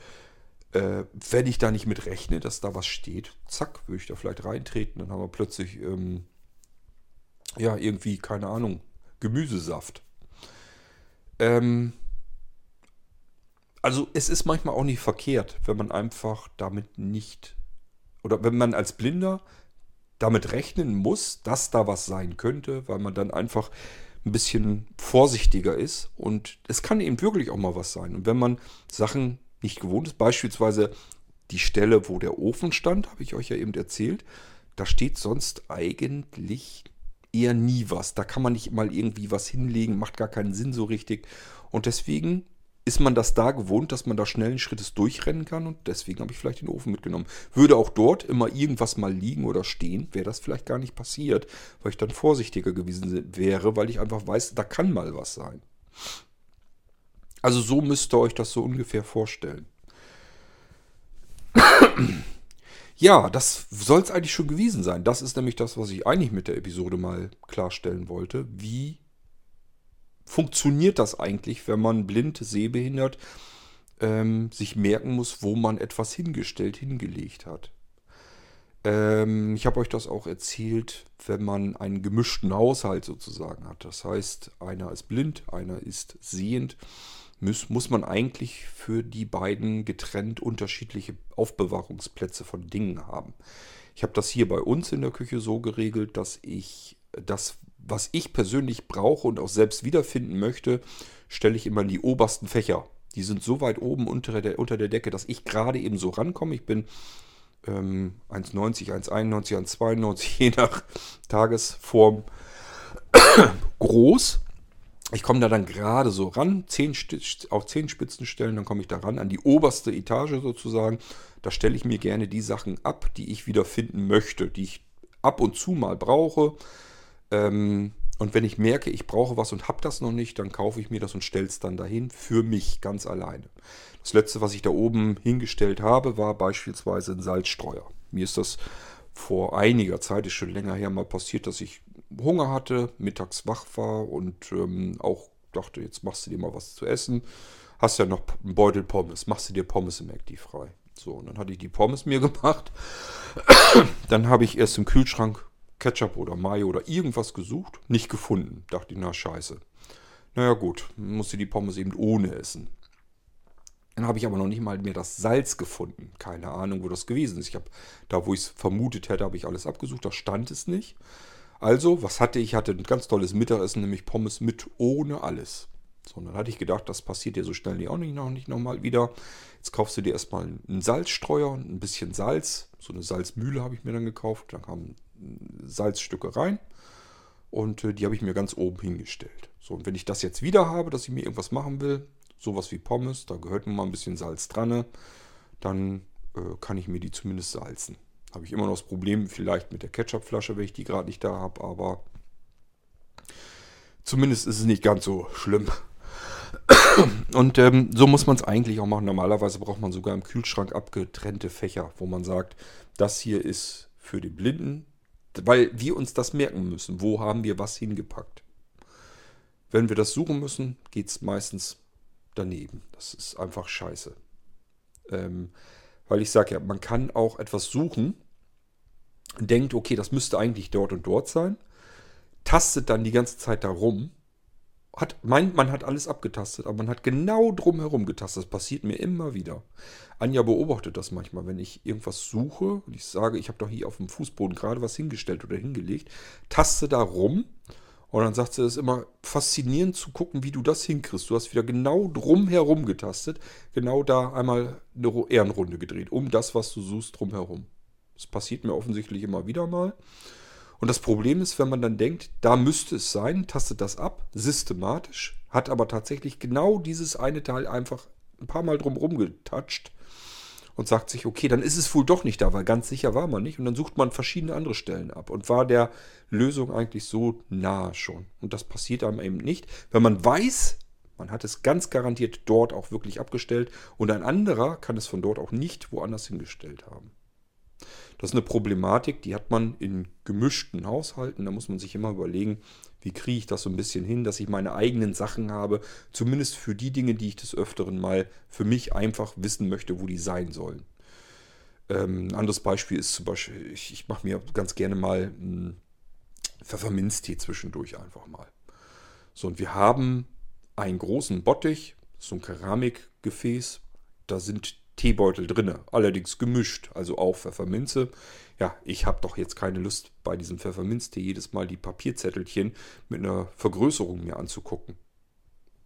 äh, wenn ich da nicht mit rechne, dass da was steht, zack, würde ich da vielleicht reintreten. Dann haben wir plötzlich, ähm, ja, irgendwie, keine Ahnung, Gemüsesaft. Ähm, also es ist manchmal auch nicht verkehrt, wenn man einfach damit nicht, oder wenn man als Blinder damit rechnen muss, dass da was sein könnte, weil man dann einfach ein bisschen vorsichtiger ist. Und es kann eben wirklich auch mal was sein. Und wenn man Sachen nicht gewohnt ist, beispielsweise die Stelle, wo der Ofen stand, habe ich euch ja eben erzählt, da steht sonst eigentlich eher nie was. Da kann man nicht mal irgendwie was hinlegen, macht gar keinen Sinn so richtig. Und deswegen ist man das da gewohnt, dass man da schnellen Schrittes durchrennen kann und deswegen habe ich vielleicht den Ofen mitgenommen. Würde auch dort immer irgendwas mal liegen oder stehen, wäre das vielleicht gar nicht passiert, weil ich dann vorsichtiger gewesen wäre, weil ich einfach weiß, da kann mal was sein. Also so müsst ihr euch das so ungefähr vorstellen. Ja, das soll es eigentlich schon gewesen sein. Das ist nämlich das, was ich eigentlich mit der Episode mal klarstellen wollte. Wie funktioniert das eigentlich, wenn man blind, sehbehindert ähm, sich merken muss, wo man etwas hingestellt, hingelegt hat? Ähm, ich habe euch das auch erzählt, wenn man einen gemischten Haushalt sozusagen hat. Das heißt, einer ist blind, einer ist sehend muss, muss man eigentlich für die beiden getrennt unterschiedliche Aufbewahrungsplätze von Dingen haben. Ich habe das hier bei uns in der Küche so geregelt, dass ich das, was ich persönlich brauche und auch selbst wiederfinden möchte, stelle ich immer in die obersten Fächer. Die sind so weit oben unter der, unter der Decke, dass ich gerade eben so rankomme. Ich bin ähm, 1,90, 1,91, 1,92, je nach Tagesform groß ich komme da dann gerade so ran, zehn, auf zehn Spitzenstellen, dann komme ich da ran, an die oberste Etage sozusagen. Da stelle ich mir gerne die Sachen ab, die ich wieder finden möchte, die ich ab und zu mal brauche. Ähm, und wenn ich merke, ich brauche was und habe das noch nicht, dann kaufe ich mir das und stelle es dann dahin für mich ganz alleine. Das letzte, was ich da oben hingestellt habe, war beispielsweise ein Salzstreuer. Mir ist das vor einiger Zeit, ist schon länger her, mal passiert, dass ich Hunger hatte, mittags wach war und ähm, auch dachte, jetzt machst du dir mal was zu essen. Hast ja noch einen Beutel Pommes, machst du dir Pommes im McD frei. So, und dann hatte ich die Pommes mir gemacht. dann habe ich erst im Kühlschrank Ketchup oder Mayo oder irgendwas gesucht, nicht gefunden. Dachte ich, na scheiße. Naja gut, musste die Pommes eben ohne essen. Dann habe ich aber noch nicht mal mehr das Salz gefunden. Keine Ahnung, wo das gewesen ist. Ich habe da, wo ich es vermutet hätte, habe ich alles abgesucht. Da stand es nicht. Also, was hatte ich? Hatte ein ganz tolles Mittagessen, nämlich Pommes mit ohne alles. So, dann hatte ich gedacht, das passiert dir so schnell auch nicht, noch nicht nochmal wieder. Jetzt kaufst du dir erstmal einen Salzstreuer und ein bisschen Salz. So eine Salzmühle habe ich mir dann gekauft. Da kamen Salzstücke rein. Und äh, die habe ich mir ganz oben hingestellt. So, und wenn ich das jetzt wieder habe, dass ich mir irgendwas machen will, sowas wie Pommes, da gehört nun mal ein bisschen Salz dran, ne, dann äh, kann ich mir die zumindest salzen. Habe ich immer noch das Problem vielleicht mit der Ketchupflasche, wenn ich die gerade nicht da habe, aber zumindest ist es nicht ganz so schlimm. Und ähm, so muss man es eigentlich auch machen. Normalerweise braucht man sogar im Kühlschrank abgetrennte Fächer, wo man sagt, das hier ist für die Blinden, weil wir uns das merken müssen. Wo haben wir was hingepackt? Wenn wir das suchen müssen, geht es meistens daneben. Das ist einfach scheiße. Ähm, weil ich sage ja, man kann auch etwas suchen, denkt, okay, das müsste eigentlich dort und dort sein, tastet dann die ganze Zeit da rum, hat, meint, man hat alles abgetastet, aber man hat genau drumherum getastet. Das passiert mir immer wieder. Anja beobachtet das manchmal, wenn ich irgendwas suche und ich sage, ich habe doch hier auf dem Fußboden gerade was hingestellt oder hingelegt, taste da rum und dann sagt sie, es ist immer faszinierend zu gucken, wie du das hinkriegst. Du hast wieder genau drumherum getastet, genau da einmal eine Ehrenrunde gedreht, um das, was du suchst, drumherum. Das passiert mir offensichtlich immer wieder mal. Und das Problem ist, wenn man dann denkt, da müsste es sein, tastet das ab, systematisch, hat aber tatsächlich genau dieses eine Teil einfach ein paar Mal drumherum getatscht und sagt sich, okay, dann ist es wohl doch nicht da, weil ganz sicher war man nicht. Und dann sucht man verschiedene andere Stellen ab und war der Lösung eigentlich so nahe schon. Und das passiert einem eben nicht, wenn man weiß, man hat es ganz garantiert dort auch wirklich abgestellt und ein anderer kann es von dort auch nicht woanders hingestellt haben. Das ist eine Problematik, die hat man in gemischten Haushalten. Da muss man sich immer überlegen, wie kriege ich das so ein bisschen hin, dass ich meine eigenen Sachen habe, zumindest für die Dinge, die ich des Öfteren mal für mich einfach wissen möchte, wo die sein sollen. Ähm, ein anderes Beispiel ist zum Beispiel, ich, ich mache mir ganz gerne mal einen Pfefferminztee zwischendurch einfach mal. So, und wir haben einen großen Bottich, so ein Keramikgefäß, da sind Teebeutel drinne, allerdings gemischt, also auch Pfefferminze. Ja, ich habe doch jetzt keine Lust bei diesem Pfefferminztee jedes Mal die Papierzettelchen mit einer Vergrößerung mir anzugucken.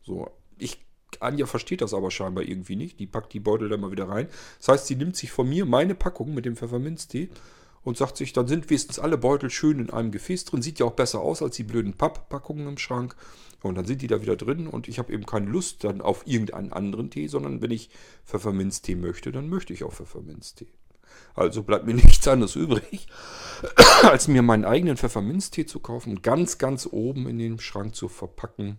So, ich Anja versteht das aber scheinbar irgendwie nicht. Die packt die Beutel dann mal wieder rein. Das heißt, sie nimmt sich von mir meine Packung mit dem Pfefferminztee und sagt sich, dann sind wenigstens alle Beutel schön in einem Gefäß drin. Sieht ja auch besser aus als die blöden Papppackungen im Schrank. Und dann sind die da wieder drin und ich habe eben keine Lust dann auf irgendeinen anderen Tee, sondern wenn ich Pfefferminztee möchte, dann möchte ich auch Pfefferminztee. Also bleibt mir nichts anderes übrig, als mir meinen eigenen Pfefferminztee zu kaufen und ganz, ganz oben in den Schrank zu verpacken,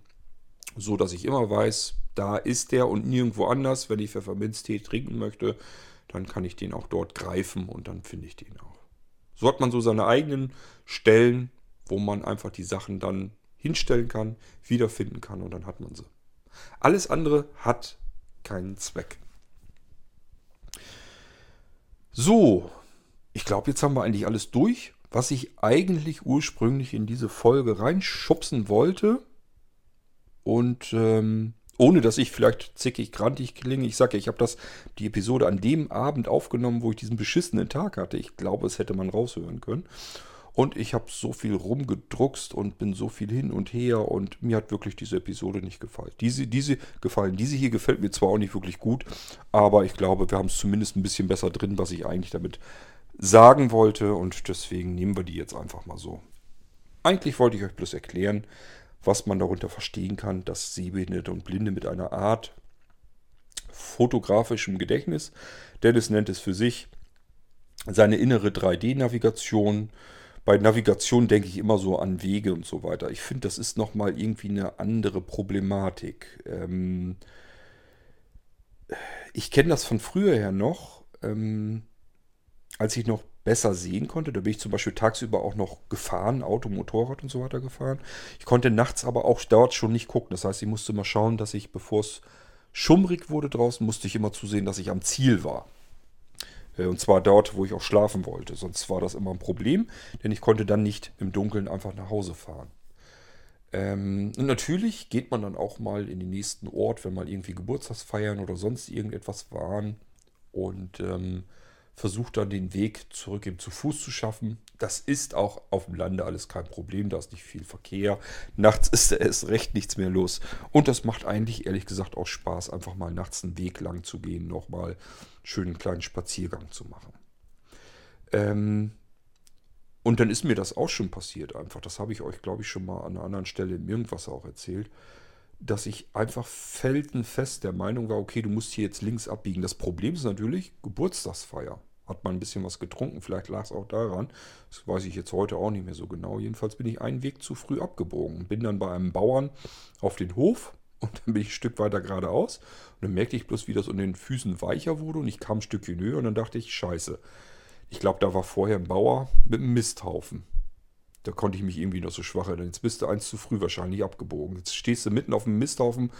so dass ich immer weiß, da ist der und nirgendwo anders. Wenn ich Pfefferminztee trinken möchte, dann kann ich den auch dort greifen und dann finde ich den auch. So hat man so seine eigenen Stellen, wo man einfach die Sachen dann hinstellen kann, wiederfinden kann und dann hat man sie. Alles andere hat keinen Zweck. So, ich glaube, jetzt haben wir eigentlich alles durch, was ich eigentlich ursprünglich in diese Folge reinschubsen wollte. Und ähm, ohne dass ich vielleicht zickig, grantig klinge. Ich sage ja, ich habe das die Episode an dem Abend aufgenommen, wo ich diesen beschissenen Tag hatte. Ich glaube, es hätte man raushören können. Und ich habe so viel rumgedruckst und bin so viel hin und her und mir hat wirklich diese Episode nicht gefallen. Diese, diese gefallen. Diese hier gefällt mir zwar auch nicht wirklich gut, aber ich glaube, wir haben es zumindest ein bisschen besser drin, was ich eigentlich damit sagen wollte und deswegen nehmen wir die jetzt einfach mal so. Eigentlich wollte ich euch bloß erklären, was man darunter verstehen kann, dass Sehbehinderte und Blinde mit einer Art fotografischem Gedächtnis, Dennis nennt es für sich, seine innere 3D-Navigation. Bei Navigation denke ich immer so an Wege und so weiter. Ich finde, das ist nochmal irgendwie eine andere Problematik. Ähm ich kenne das von früher her noch, ähm, als ich noch besser sehen konnte. Da bin ich zum Beispiel tagsüber auch noch gefahren, Auto, Motorrad und so weiter gefahren. Ich konnte nachts aber auch dort schon nicht gucken. Das heißt, ich musste mal schauen, dass ich, bevor es schummrig wurde draußen, musste ich immer zusehen, dass ich am Ziel war. Äh, und zwar dort, wo ich auch schlafen wollte. Sonst war das immer ein Problem, denn ich konnte dann nicht im Dunkeln einfach nach Hause fahren. Ähm, und natürlich geht man dann auch mal in den nächsten Ort, wenn mal irgendwie Geburtstagsfeiern oder sonst irgendetwas waren. Und ähm, versucht dann den Weg zurück eben zu Fuß zu schaffen. Das ist auch auf dem Lande alles kein Problem, da ist nicht viel Verkehr. Nachts ist erst recht nichts mehr los. Und das macht eigentlich ehrlich gesagt auch Spaß, einfach mal nachts einen Weg lang zu gehen, nochmal schönen kleinen Spaziergang zu machen. Ähm, und dann ist mir das auch schon passiert einfach. Das habe ich euch, glaube ich, schon mal an einer anderen Stelle im Irgendwas auch erzählt dass ich einfach felsenfest der Meinung war, okay, du musst hier jetzt links abbiegen. Das Problem ist natürlich Geburtstagsfeier hat man ein bisschen was getrunken. Vielleicht lag es auch daran. Das weiß ich jetzt heute auch nicht mehr so genau. Jedenfalls bin ich einen Weg zu früh abgebogen und bin dann bei einem Bauern auf den Hof und dann bin ich ein Stück weiter geradeaus. Und dann merkte ich bloß, wie das unter den Füßen weicher wurde und ich kam ein Stückchen höher und dann dachte ich, scheiße. Ich glaube, da war vorher ein Bauer mit einem Misthaufen. Da konnte ich mich irgendwie noch so schwach erinnern. Jetzt bist du eins zu früh wahrscheinlich abgebogen. Jetzt stehst du mitten auf dem Misthaufen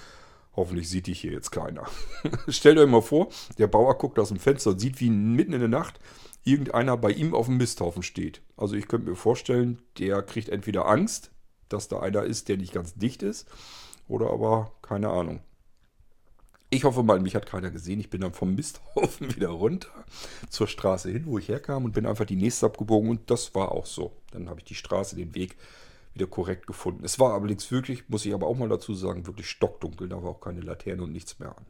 Hoffentlich sieht dich hier jetzt keiner. Stellt euch mal vor, der Bauer guckt aus dem Fenster und sieht, wie mitten in der Nacht irgendeiner bei ihm auf dem Misthaufen steht. Also ich könnte mir vorstellen, der kriegt entweder Angst, dass da einer ist, der nicht ganz dicht ist, oder aber keine Ahnung. Ich hoffe mal, mich hat keiner gesehen. Ich bin dann vom Misthaufen wieder runter zur Straße hin, wo ich herkam und bin einfach die nächste abgebogen und das war auch so. Dann habe ich die Straße, den Weg wieder korrekt gefunden. Es war allerdings wirklich, muss ich aber auch mal dazu sagen, wirklich stockdunkel. Da war auch keine Laterne und nichts mehr an.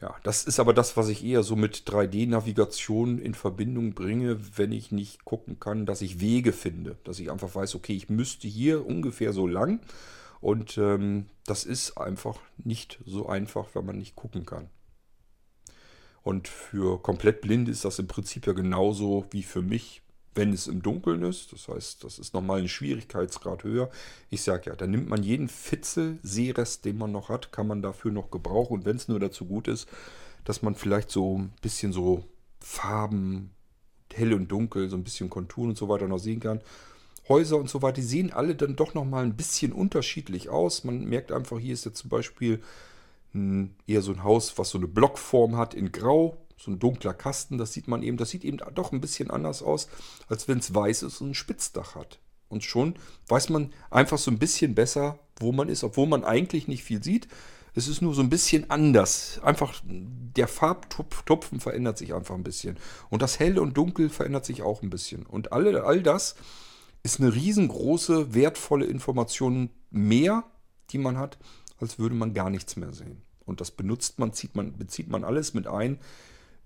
Ja, das ist aber das, was ich eher so mit 3D-Navigation in Verbindung bringe, wenn ich nicht gucken kann, dass ich Wege finde. Dass ich einfach weiß, okay, ich müsste hier ungefähr so lang. Und ähm, das ist einfach nicht so einfach, wenn man nicht gucken kann. Und für komplett blind ist das im Prinzip ja genauso wie für mich wenn es im Dunkeln ist. Das heißt, das ist nochmal ein Schwierigkeitsgrad höher. Ich sage ja, da nimmt man jeden Fitzel Seerest, den man noch hat, kann man dafür noch gebrauchen. Und wenn es nur dazu gut ist, dass man vielleicht so ein bisschen so Farben, hell und dunkel, so ein bisschen Konturen und so weiter noch sehen kann. Häuser und so weiter, die sehen alle dann doch nochmal ein bisschen unterschiedlich aus. Man merkt einfach, hier ist jetzt zum Beispiel eher so ein Haus, was so eine Blockform hat in Grau so ein dunkler Kasten, das sieht man eben, das sieht eben doch ein bisschen anders aus, als wenn es weiß ist und ein Spitzdach hat. Und schon weiß man einfach so ein bisschen besser, wo man ist, obwohl man eigentlich nicht viel sieht. Es ist nur so ein bisschen anders. Einfach der Farbtupfen verändert sich einfach ein bisschen. Und das Hell und Dunkel verändert sich auch ein bisschen. Und alle, all das ist eine riesengroße, wertvolle Information mehr, die man hat, als würde man gar nichts mehr sehen. Und das benutzt man, zieht man, bezieht man alles mit ein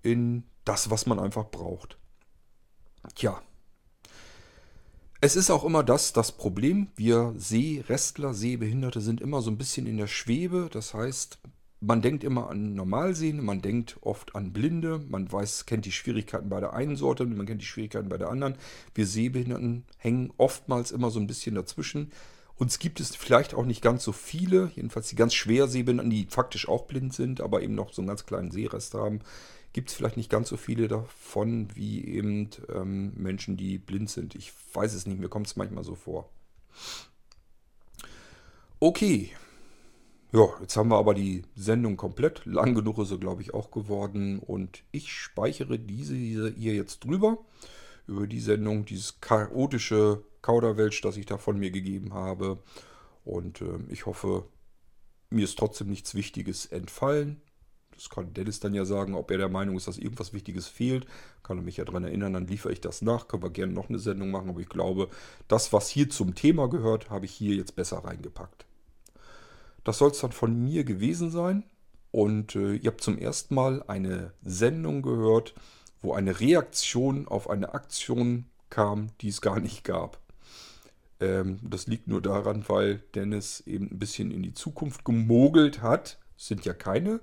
in das, was man einfach braucht. Tja. Es ist auch immer das, das Problem. Wir Sehrestler, Sehbehinderte sind immer so ein bisschen in der Schwebe. Das heißt, man denkt immer an Normalsehende, man denkt oft an Blinde, man weiß, kennt die Schwierigkeiten bei der einen Sorte, man kennt die Schwierigkeiten bei der anderen. Wir Sehbehinderten hängen oftmals immer so ein bisschen dazwischen. Uns gibt es vielleicht auch nicht ganz so viele, jedenfalls die ganz schwer Sehbehinderten, die faktisch auch blind sind, aber eben noch so einen ganz kleinen Sehrest haben, gibt es vielleicht nicht ganz so viele davon wie eben ähm, Menschen, die blind sind. Ich weiß es nicht, mir kommt es manchmal so vor. Okay, ja, jetzt haben wir aber die Sendung komplett. Lang genug ist sie, glaube ich, auch geworden. Und ich speichere diese hier jetzt drüber. Über die Sendung, dieses chaotische Kauderwelsch, das ich da von mir gegeben habe. Und äh, ich hoffe, mir ist trotzdem nichts Wichtiges entfallen. Das kann Dennis dann ja sagen, ob er der Meinung ist, dass irgendwas Wichtiges fehlt. Kann er mich ja daran erinnern, dann liefere ich das nach. Können wir gerne noch eine Sendung machen. Aber ich glaube, das, was hier zum Thema gehört, habe ich hier jetzt besser reingepackt. Das soll es dann von mir gewesen sein. Und äh, ihr habt zum ersten Mal eine Sendung gehört, wo eine Reaktion auf eine Aktion kam, die es gar nicht gab. Ähm, das liegt nur daran, weil Dennis eben ein bisschen in die Zukunft gemogelt hat. Es sind ja keine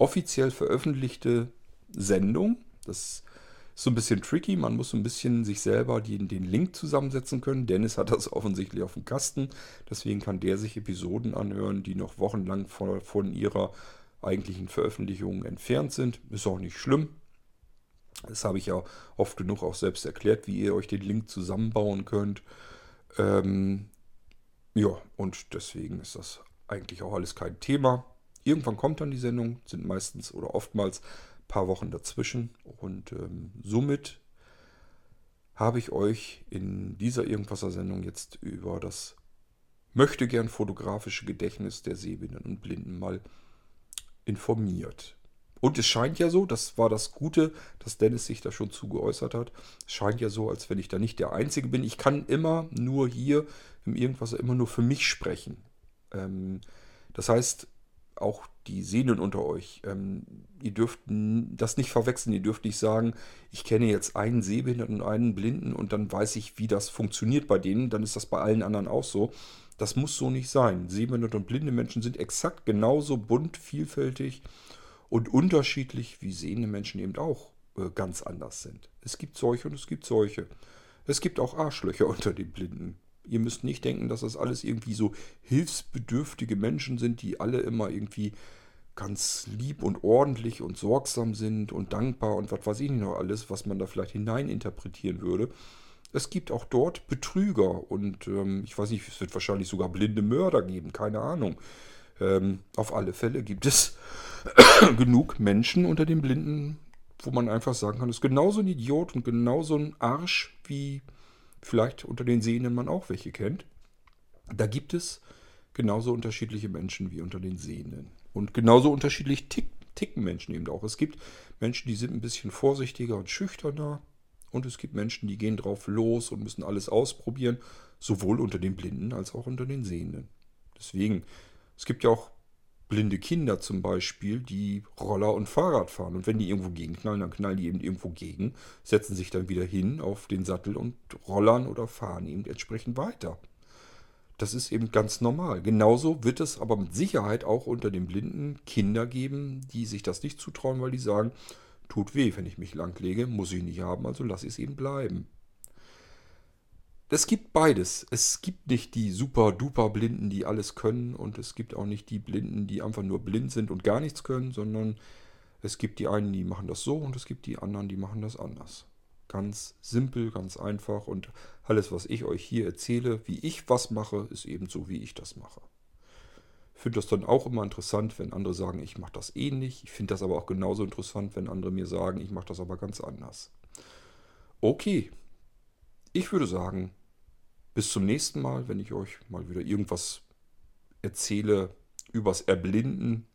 offiziell veröffentlichte Sendung. Das so ein bisschen tricky. Man muss so ein bisschen sich selber die, den Link zusammensetzen können. Dennis hat das offensichtlich auf dem Kasten. Deswegen kann der sich Episoden anhören, die noch wochenlang von, von ihrer eigentlichen Veröffentlichung entfernt sind. Ist auch nicht schlimm. Das habe ich ja oft genug auch selbst erklärt, wie ihr euch den Link zusammenbauen könnt. Ähm, ja, und deswegen ist das eigentlich auch alles kein Thema. Irgendwann kommt dann die Sendung, sind meistens oder oftmals paar Wochen dazwischen. Und ähm, somit habe ich euch in dieser Irgendwasser-Sendung jetzt über das möchte gern fotografische Gedächtnis der Sehbehinderten und Blinden mal informiert. Und es scheint ja so, das war das Gute, dass Dennis sich da schon zu geäußert hat. Es scheint ja so, als wenn ich da nicht der Einzige bin. Ich kann immer nur hier im Irgendwasser immer nur für mich sprechen. Ähm, das heißt, auch die Sehnen unter euch. Ähm, ihr dürft das nicht verwechseln. Ihr dürft nicht sagen, ich kenne jetzt einen Sehbehinderten und einen Blinden und dann weiß ich, wie das funktioniert bei denen. Dann ist das bei allen anderen auch so. Das muss so nicht sein. Sehbehinderte und blinde Menschen sind exakt genauso bunt, vielfältig und unterschiedlich, wie sehende Menschen eben auch äh, ganz anders sind. Es gibt solche und es gibt solche. Es gibt auch Arschlöcher unter den Blinden. Ihr müsst nicht denken, dass das alles irgendwie so hilfsbedürftige Menschen sind, die alle immer irgendwie ganz lieb und ordentlich und sorgsam sind und dankbar und was weiß ich nicht noch alles, was man da vielleicht hineininterpretieren würde. Es gibt auch dort Betrüger und ähm, ich weiß nicht, es wird wahrscheinlich sogar blinde Mörder geben, keine Ahnung. Ähm, auf alle Fälle gibt es genug Menschen unter den Blinden, wo man einfach sagen kann, es ist genauso ein Idiot und genauso ein Arsch wie vielleicht unter den Sehenden man auch welche kennt. Da gibt es genauso unterschiedliche Menschen wie unter den Sehenden. Und genauso unterschiedlich tick, ticken Menschen eben auch. Es gibt Menschen, die sind ein bisschen vorsichtiger und schüchterner. Und es gibt Menschen, die gehen drauf los und müssen alles ausprobieren. Sowohl unter den Blinden als auch unter den Sehenden. Deswegen, es gibt ja auch blinde Kinder zum Beispiel, die Roller und Fahrrad fahren. Und wenn die irgendwo gegenknallen, dann knallen die eben irgendwo gegen, setzen sich dann wieder hin auf den Sattel und rollern oder fahren eben entsprechend weiter. Das ist eben ganz normal. Genauso wird es aber mit Sicherheit auch unter den Blinden Kinder geben, die sich das nicht zutrauen, weil die sagen, tut weh, wenn ich mich langlege, muss ich nicht haben, also lasse ich es eben bleiben. Es gibt beides. Es gibt nicht die super duper Blinden, die alles können und es gibt auch nicht die Blinden, die einfach nur blind sind und gar nichts können, sondern es gibt die einen, die machen das so und es gibt die anderen, die machen das anders. Ganz simpel, ganz einfach und alles, was ich euch hier erzähle, wie ich was mache, ist eben so, wie ich das mache. Ich finde das dann auch immer interessant, wenn andere sagen, ich mache das ähnlich. Ich finde das aber auch genauso interessant, wenn andere mir sagen, ich mache das aber ganz anders. Okay, ich würde sagen, bis zum nächsten Mal, wenn ich euch mal wieder irgendwas erzähle übers Erblinden.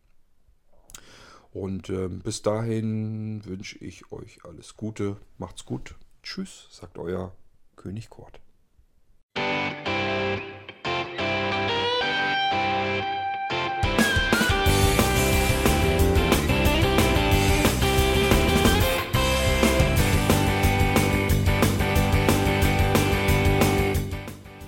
Und äh, bis dahin wünsche ich euch alles Gute. Macht's gut. Tschüss, sagt euer König Kurt.